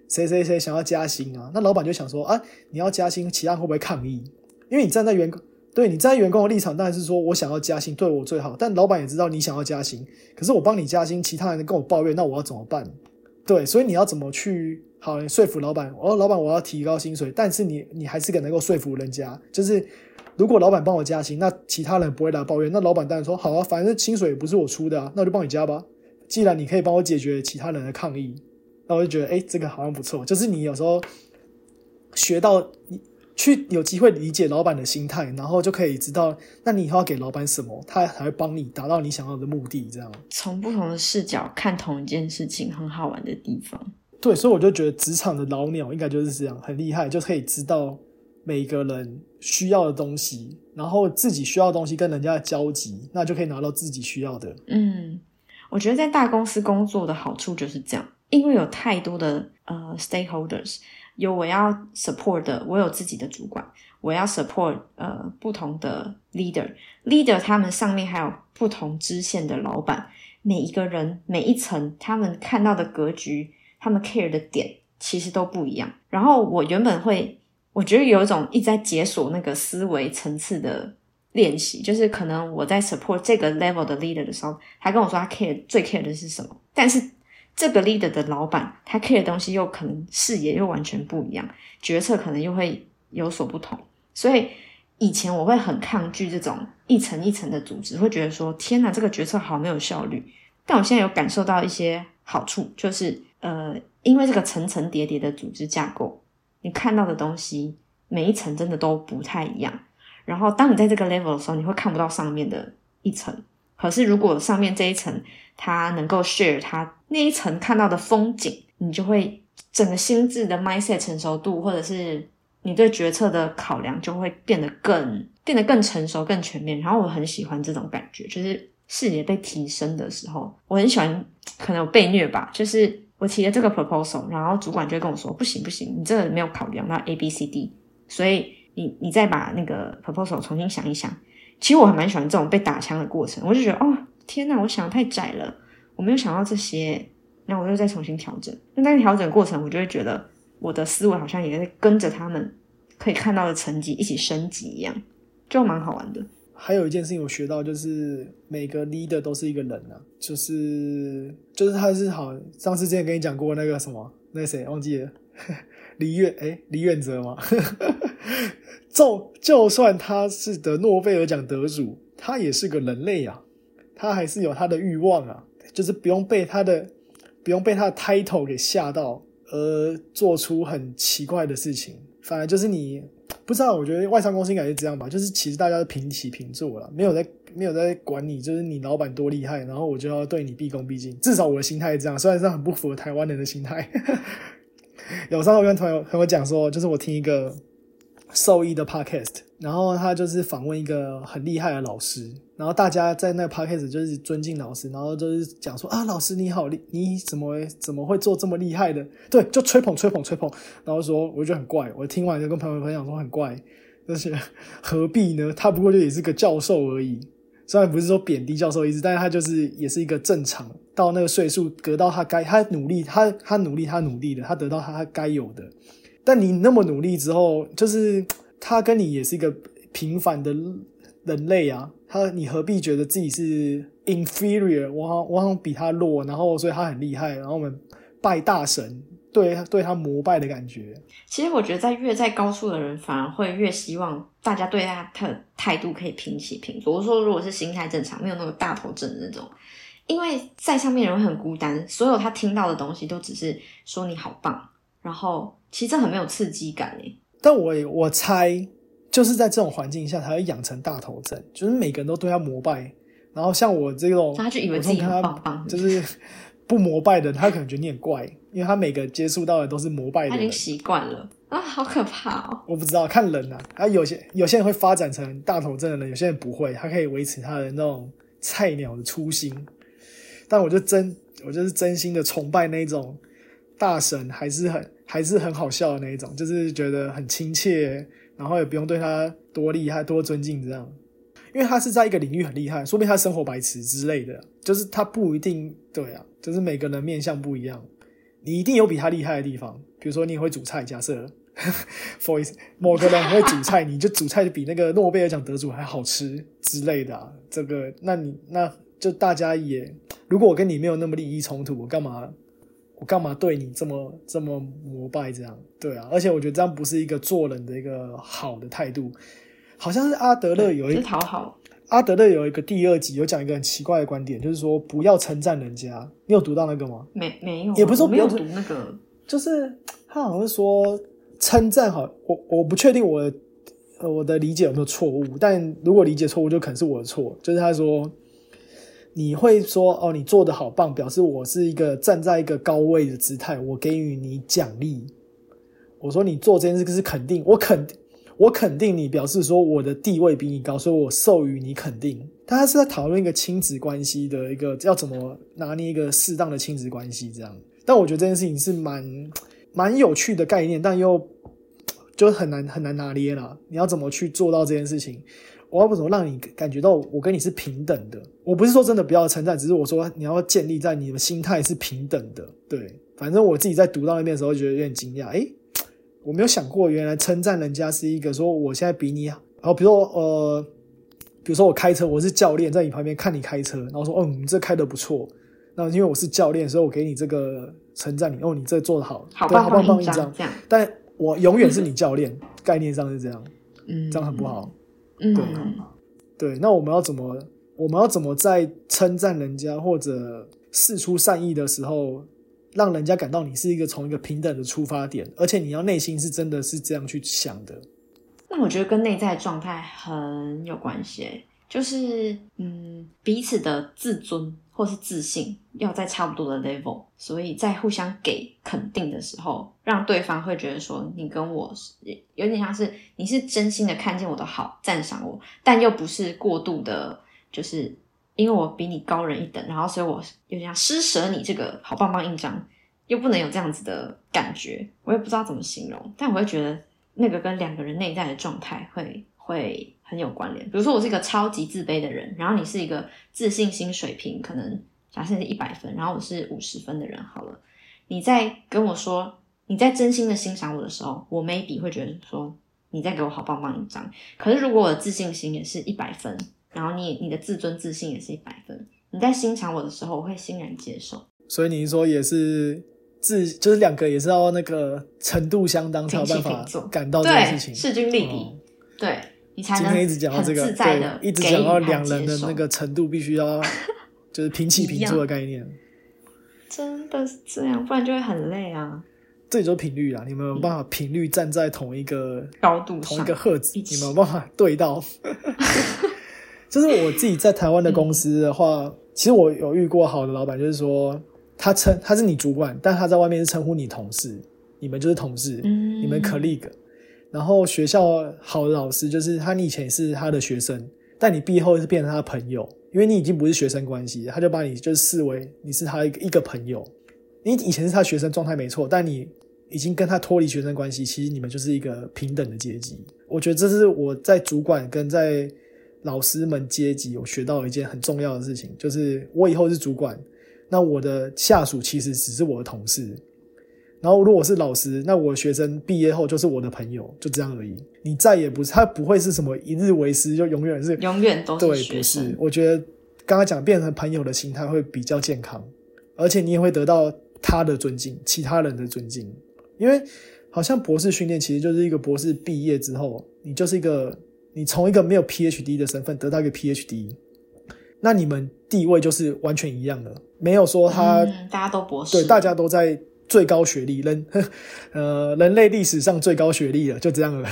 谁谁谁想要加薪啊，那老板就想说啊，你要加薪，其他人会不会抗议？因为你站在员工，对你站在员工的立场，当然是说我想要加薪，对我最好，但老板也知道你想要加薪，可是我帮你加薪，其他人跟我抱怨，那我要怎么办？对，所以你要怎么去好说服老板？哦，老板我要提高薪水，但是你你还是个能够说服人家，就是如果老板帮我加薪，那其他人不会来抱怨，那老板当然说好啊，反正薪水不是我出的啊，那我就帮你加吧。既然你可以帮我解决其他人的抗议，那我就觉得哎，这个好像不错。就是你有时候学到去有机会理解老板的心态，然后就可以知道，那你以后要给老板什么，他才会帮你达到你想要的目的。这样从不同的视角看同一件事情，很好玩的地方。对，所以我就觉得职场的老鸟应该就是这样，很厉害，就可以知道每个人需要的东西，然后自己需要的东西跟人家的交集，那就可以拿到自己需要的。嗯，我觉得在大公司工作的好处就是这样，因为有太多的呃 stakeholders，有我要 support 的，我有自己的主管，我要 support 呃不同的 leader，leader 他们上面还有不同支线的老板，每一个人每一层他们看到的格局，他们 care 的点其实都不一样。然后我原本会，我觉得有一种一直在解锁那个思维层次的练习，就是可能我在 support 这个 level 的 leader 的时候，他跟我说他 care 最 care 的是什么，但是这个 leader 的老板他 care 的东西又可能视野又完全不一样，决策可能又会有所不同，所以以前我会很抗拒这种一层一层的组织，会觉得说天哪，这个决策好没有效率。但我现在有感受到一些好处，就是呃，因为这个层层叠叠的组织架构，你看到的东西每一层真的都不太一样。然后当你在这个 level 的时候，你会看不到上面的一层。可是如果上面这一层它能够 share 它那一层看到的风景，你就会整个心智的 mindset 成熟度，或者是你对决策的考量就会变得更变得更成熟、更全面。然后我很喜欢这种感觉，就是视野被提升的时候，我很喜欢。可能有被虐吧，就是我提了这个 proposal，然后主管就会跟我说：“不行不行，你这个没有考量到 A B C D，所以你你再把那个 proposal 重新想一想。”其实我还蛮喜欢这种被打枪的过程，我就觉得哦天哪，我想的太窄了，我没有想到这些，那我又再重新调整。那在调整过程，我就会觉得我的思维好像也在跟着他们可以看到的成绩一起升级一样，就蛮好玩的。还有一件事情我学到，就是每个 leader 都是一个人啊，就是就是他是好，上次之前跟你讲过那个什么，那谁忘记了，李远哎李远泽嘛，就就算他是得诺贝尔奖得主，他也是个人类啊，他还是有他的欲望啊，就是不用被他的不用被他的 title 给吓到，而做出很奇怪的事情，反而就是你。不知道，我觉得外商公司应该是这样吧，就是其实大家都平起平坐了，没有在没有在管你，就是你老板多厉害，然后我就要对你毕恭毕敬。至少我的心态是这样，虽然是很不符合台湾人的心态。有时候我跟朋友朋友讲说，就是我听一个兽医的 podcast，然后他就是访问一个很厉害的老师，然后大家在那个 podcast 就是尊敬老师，然后就是讲说啊，老师你好厉，你怎么怎么会做这么厉害的？对，就吹捧吹捧吹捧，然后说我觉得很怪，我听完就跟朋友分享说很怪，就是何必呢？他不过就也是个教授而已。虽然不是说贬低教授意思，但是他就是也是一个正常到那个岁数，得到他该他努力，他他努力他努力的，他得到他该有的。但你那么努力之后，就是他跟你也是一个平凡的人类啊，他你何必觉得自己是 inferior？我好我好像比他弱，然后所以他很厉害，然后我们拜大神。对对他膜拜的感觉，其实我觉得在越在高处的人，反而会越希望大家对他的态度可以平起平坐。我说，如果是心态正常，没有那个大头症的那种，因为在上面人会很孤单，所有他听到的东西都只是说你好棒，然后其实这很没有刺激感诶。但我我猜，就是在这种环境下，才会养成大头症，就是每个人都对他膜拜，然后像我这种，他就以为自己很棒棒，就是。不膜拜的，他可能觉得你很怪，因为他每个接触到的都是膜拜的。他已经习惯了啊，好可怕哦！我不知道，看人啊，啊，有些有些人会发展成大头症的人，有些人不会，他可以维持他的那种菜鸟的初心。但我就真，我就是真心的崇拜那种大神，还是很还是很好笑的那一种，就是觉得很亲切，然后也不用对他多厉害、多尊敬这样。因为他是在一个领域很厉害，说不定他生活白痴之类的，就是他不一定对啊，就是每个人面相不一样，你一定有比他厉害的地方。比如说你也会煮菜，假设，for 某个人会煮菜，你就煮菜就比那个诺贝尔奖得主还好吃之类的啊。这个，那你那就大家也，如果我跟你没有那么利益冲突，我干嘛我干嘛对你这么这么膜拜这样？对啊，而且我觉得这样不是一个做人的一个好的态度。好像是阿德勒有一讨好阿德勒有一个第二集有讲一个很奇怪的观点，就是说不要称赞人家。你有读到那个吗？没没有，也不是说没有读那个，就是他好像是说称赞好，我我不确定我呃我的理解有没有错误，但如果理解错误就可能是我的错。就是他说你会说哦你做的好棒，表示我是一个站在一个高位的姿态，我给予你奖励。我说你做这件事是肯定，我肯。我肯定你，表示说我的地位比你高，所以我授予你肯定。大家是在讨论一个亲子关系的一个要怎么拿捏一个适当的亲子关系这样。但我觉得这件事情是蛮蛮有趣的概念，但又就很难很难拿捏了。你要怎么去做到这件事情？我要不怎么让你感觉到我跟你是平等的？我不是说真的不要称赞，只是我说你要建立在你的心态是平等的。对，反正我自己在读到那边的时候，觉得有点惊讶。诶，我没有想过，原来称赞人家是一个说我现在比你好。然后比如说呃，比如说我开车，我是教练，在你旁边看你开车，然后说哦，你这开的不错。那因为我是教练，所以我给你这个称赞你哦，你这做的好，好棒棒一张。但我永远是你教练，概念上是这样，嗯，这样很不好。嗯，对，对。那我们要怎么，我们要怎么在称赞人家或者事出善意的时候？让人家感到你是一个从一个平等的出发点，而且你要内心是真的是这样去想的。那我觉得跟内在状态很有关系，就是嗯，彼此的自尊或是自信要在差不多的 level，所以在互相给肯定的时候，让对方会觉得说你跟我有点像是你是真心的看见我的好，赞赏我，但又不是过度的，就是。因为我比你高人一等，然后所以我有点像施舍你这个好棒棒印章，又不能有这样子的感觉，我也不知道怎么形容，但我会觉得那个跟两个人内在的状态会会很有关联。比如说我是一个超级自卑的人，然后你是一个自信心水平可能假设是一百分，然后我是五十分的人，好了，你在跟我说你在真心的欣赏我的时候，我 maybe 会觉得说你在给我好棒棒一张，可是如果我的自信心也是一百分。然后你你的自尊自信也是一百分，你在欣赏我的时候，我会欣然接受。所以你说也是自，就是两个也是要那个程度相当才有办法感到这件事情，势均力敌。对你才能今天一直讲到这个，对，一直讲到两人的那个程度必须要 就是平起平坐的概念。真的是这样，不然就会很累啊。这就是频率啊，你没有办法频率站在同一个高度、同一个赫兹，你没有办法对到。就是我自己在台湾的公司的话，其实我有遇过好的老板，就是说他称他是你主管，但他在外面是称呼你同事，你们就是同事，你们 colleague。然后学校好的老师就是他，你以前也是他的学生，但你毕业后是变成他的朋友，因为你已经不是学生关系，他就把你就视为你是他一个一个朋友。你以前是他学生状态没错，但你已经跟他脱离学生关系，其实你们就是一个平等的阶级。我觉得这是我在主管跟在老师们阶级我学到一件很重要的事情，就是我以后是主管，那我的下属其实只是我的同事。然后如果是老师，那我学生毕业后就是我的朋友，就这样而已。你再也不是他不会是什么一日为师，就永远是永远都是对，学不是。。我觉得刚刚讲变成朋友的心态会比较健康，而且你也会得到他的尊敬，其他人的尊敬。因为好像博士训练其实就是一个博士毕业之后，你就是一个你从一个没有 PhD 的身份得到一个 PhD，那你们地位就是完全一样的，没有说他、嗯，大家都博士，对大家都在最高学历，人 呃人类历史上最高学历了，就这样了，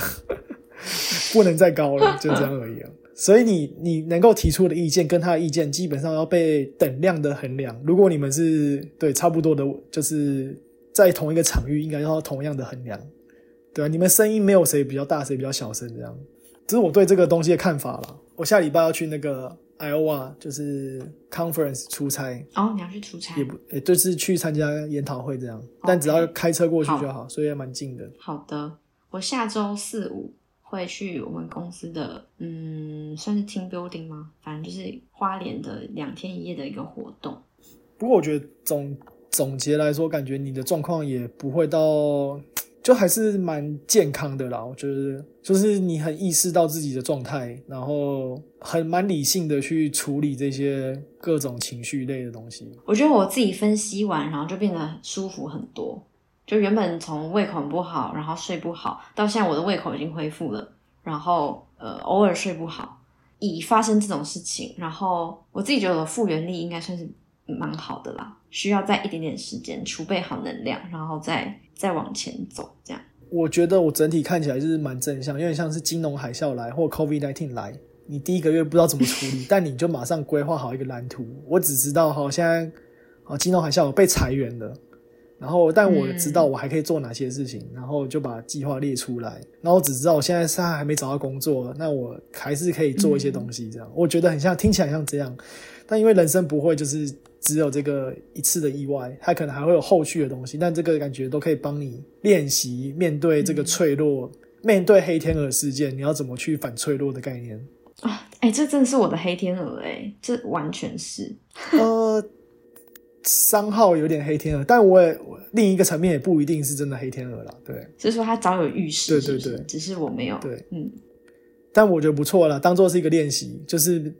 不能再高了，就这样而已了。所以你你能够提出的意见跟他的意见基本上要被等量的衡量。如果你们是对差不多的，就是在同一个场域，应该要同样的衡量，对啊，你们声音没有谁比较大，谁比较小声，这样，这是我对这个东西的看法啦。我下礼拜要去那个 Iowa，就是 conference 出差，哦，你要去出差也，不，也就是去参加研讨会这样，但只要开车过去就好，所以也蛮近的。好的，我下周四五会去我们公司的，嗯，算是 team building 吗？反正就是花莲的两天一夜的一个活动。不过我觉得总总结来说，感觉你的状况也不会到，就还是蛮健康的啦。我觉得就是你很意识到自己的状态，然后很蛮理性的去处理这些各种情绪类的东西。我觉得我自己分析完，然后就变得舒服很多。就原本从胃口很不好，然后睡不好，到现在我的胃口已经恢复了，然后呃偶尔睡不好，以发生这种事情，然后我自己觉得复原力应该算是蛮好的啦，需要再一点点时间储备好能量，然后再再往前走，这样。我觉得我整体看起来就是蛮正向，有点像是金融海啸来或 COVID nineteen 来，你第一个月不知道怎么处理，但你就马上规划好一个蓝图。我只知道哈现在啊金融海啸我被裁员了，然后但我知道我还可以做哪些事情，然后就把计划列出来。然后我只知道我现在是还没找到工作，那我还是可以做一些东西，这样、我觉得很像，听起来像这样。但因为人生不会就是只有这个一次的意外，它可能还会有后续的东西，但这个感觉都可以帮你练习面对这个脆弱，面对黑天鹅事件，你要怎么去反脆弱的概念。啊，哎、这真的是我的黑天鹅哎、这完全是。呃，商号有点黑天鹅，但我也我另一个层面也不一定是真的黑天鹅啦，对就是说他早有预示，对对对只是我没有。对。嗯，但我觉得不错啦，当做是一个练习，就是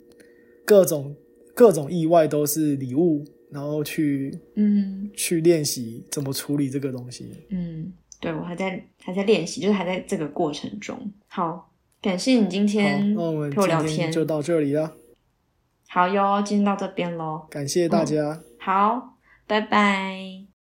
各种各种意外都是礼物，然后去嗯去练习怎么处理这个东西。嗯，对我还在还在练习，就是还在这个过程中。好，感谢你今，天那我们陪我聊天。就到这里了，好哟，今天到这边喽。感谢大家。好，拜拜。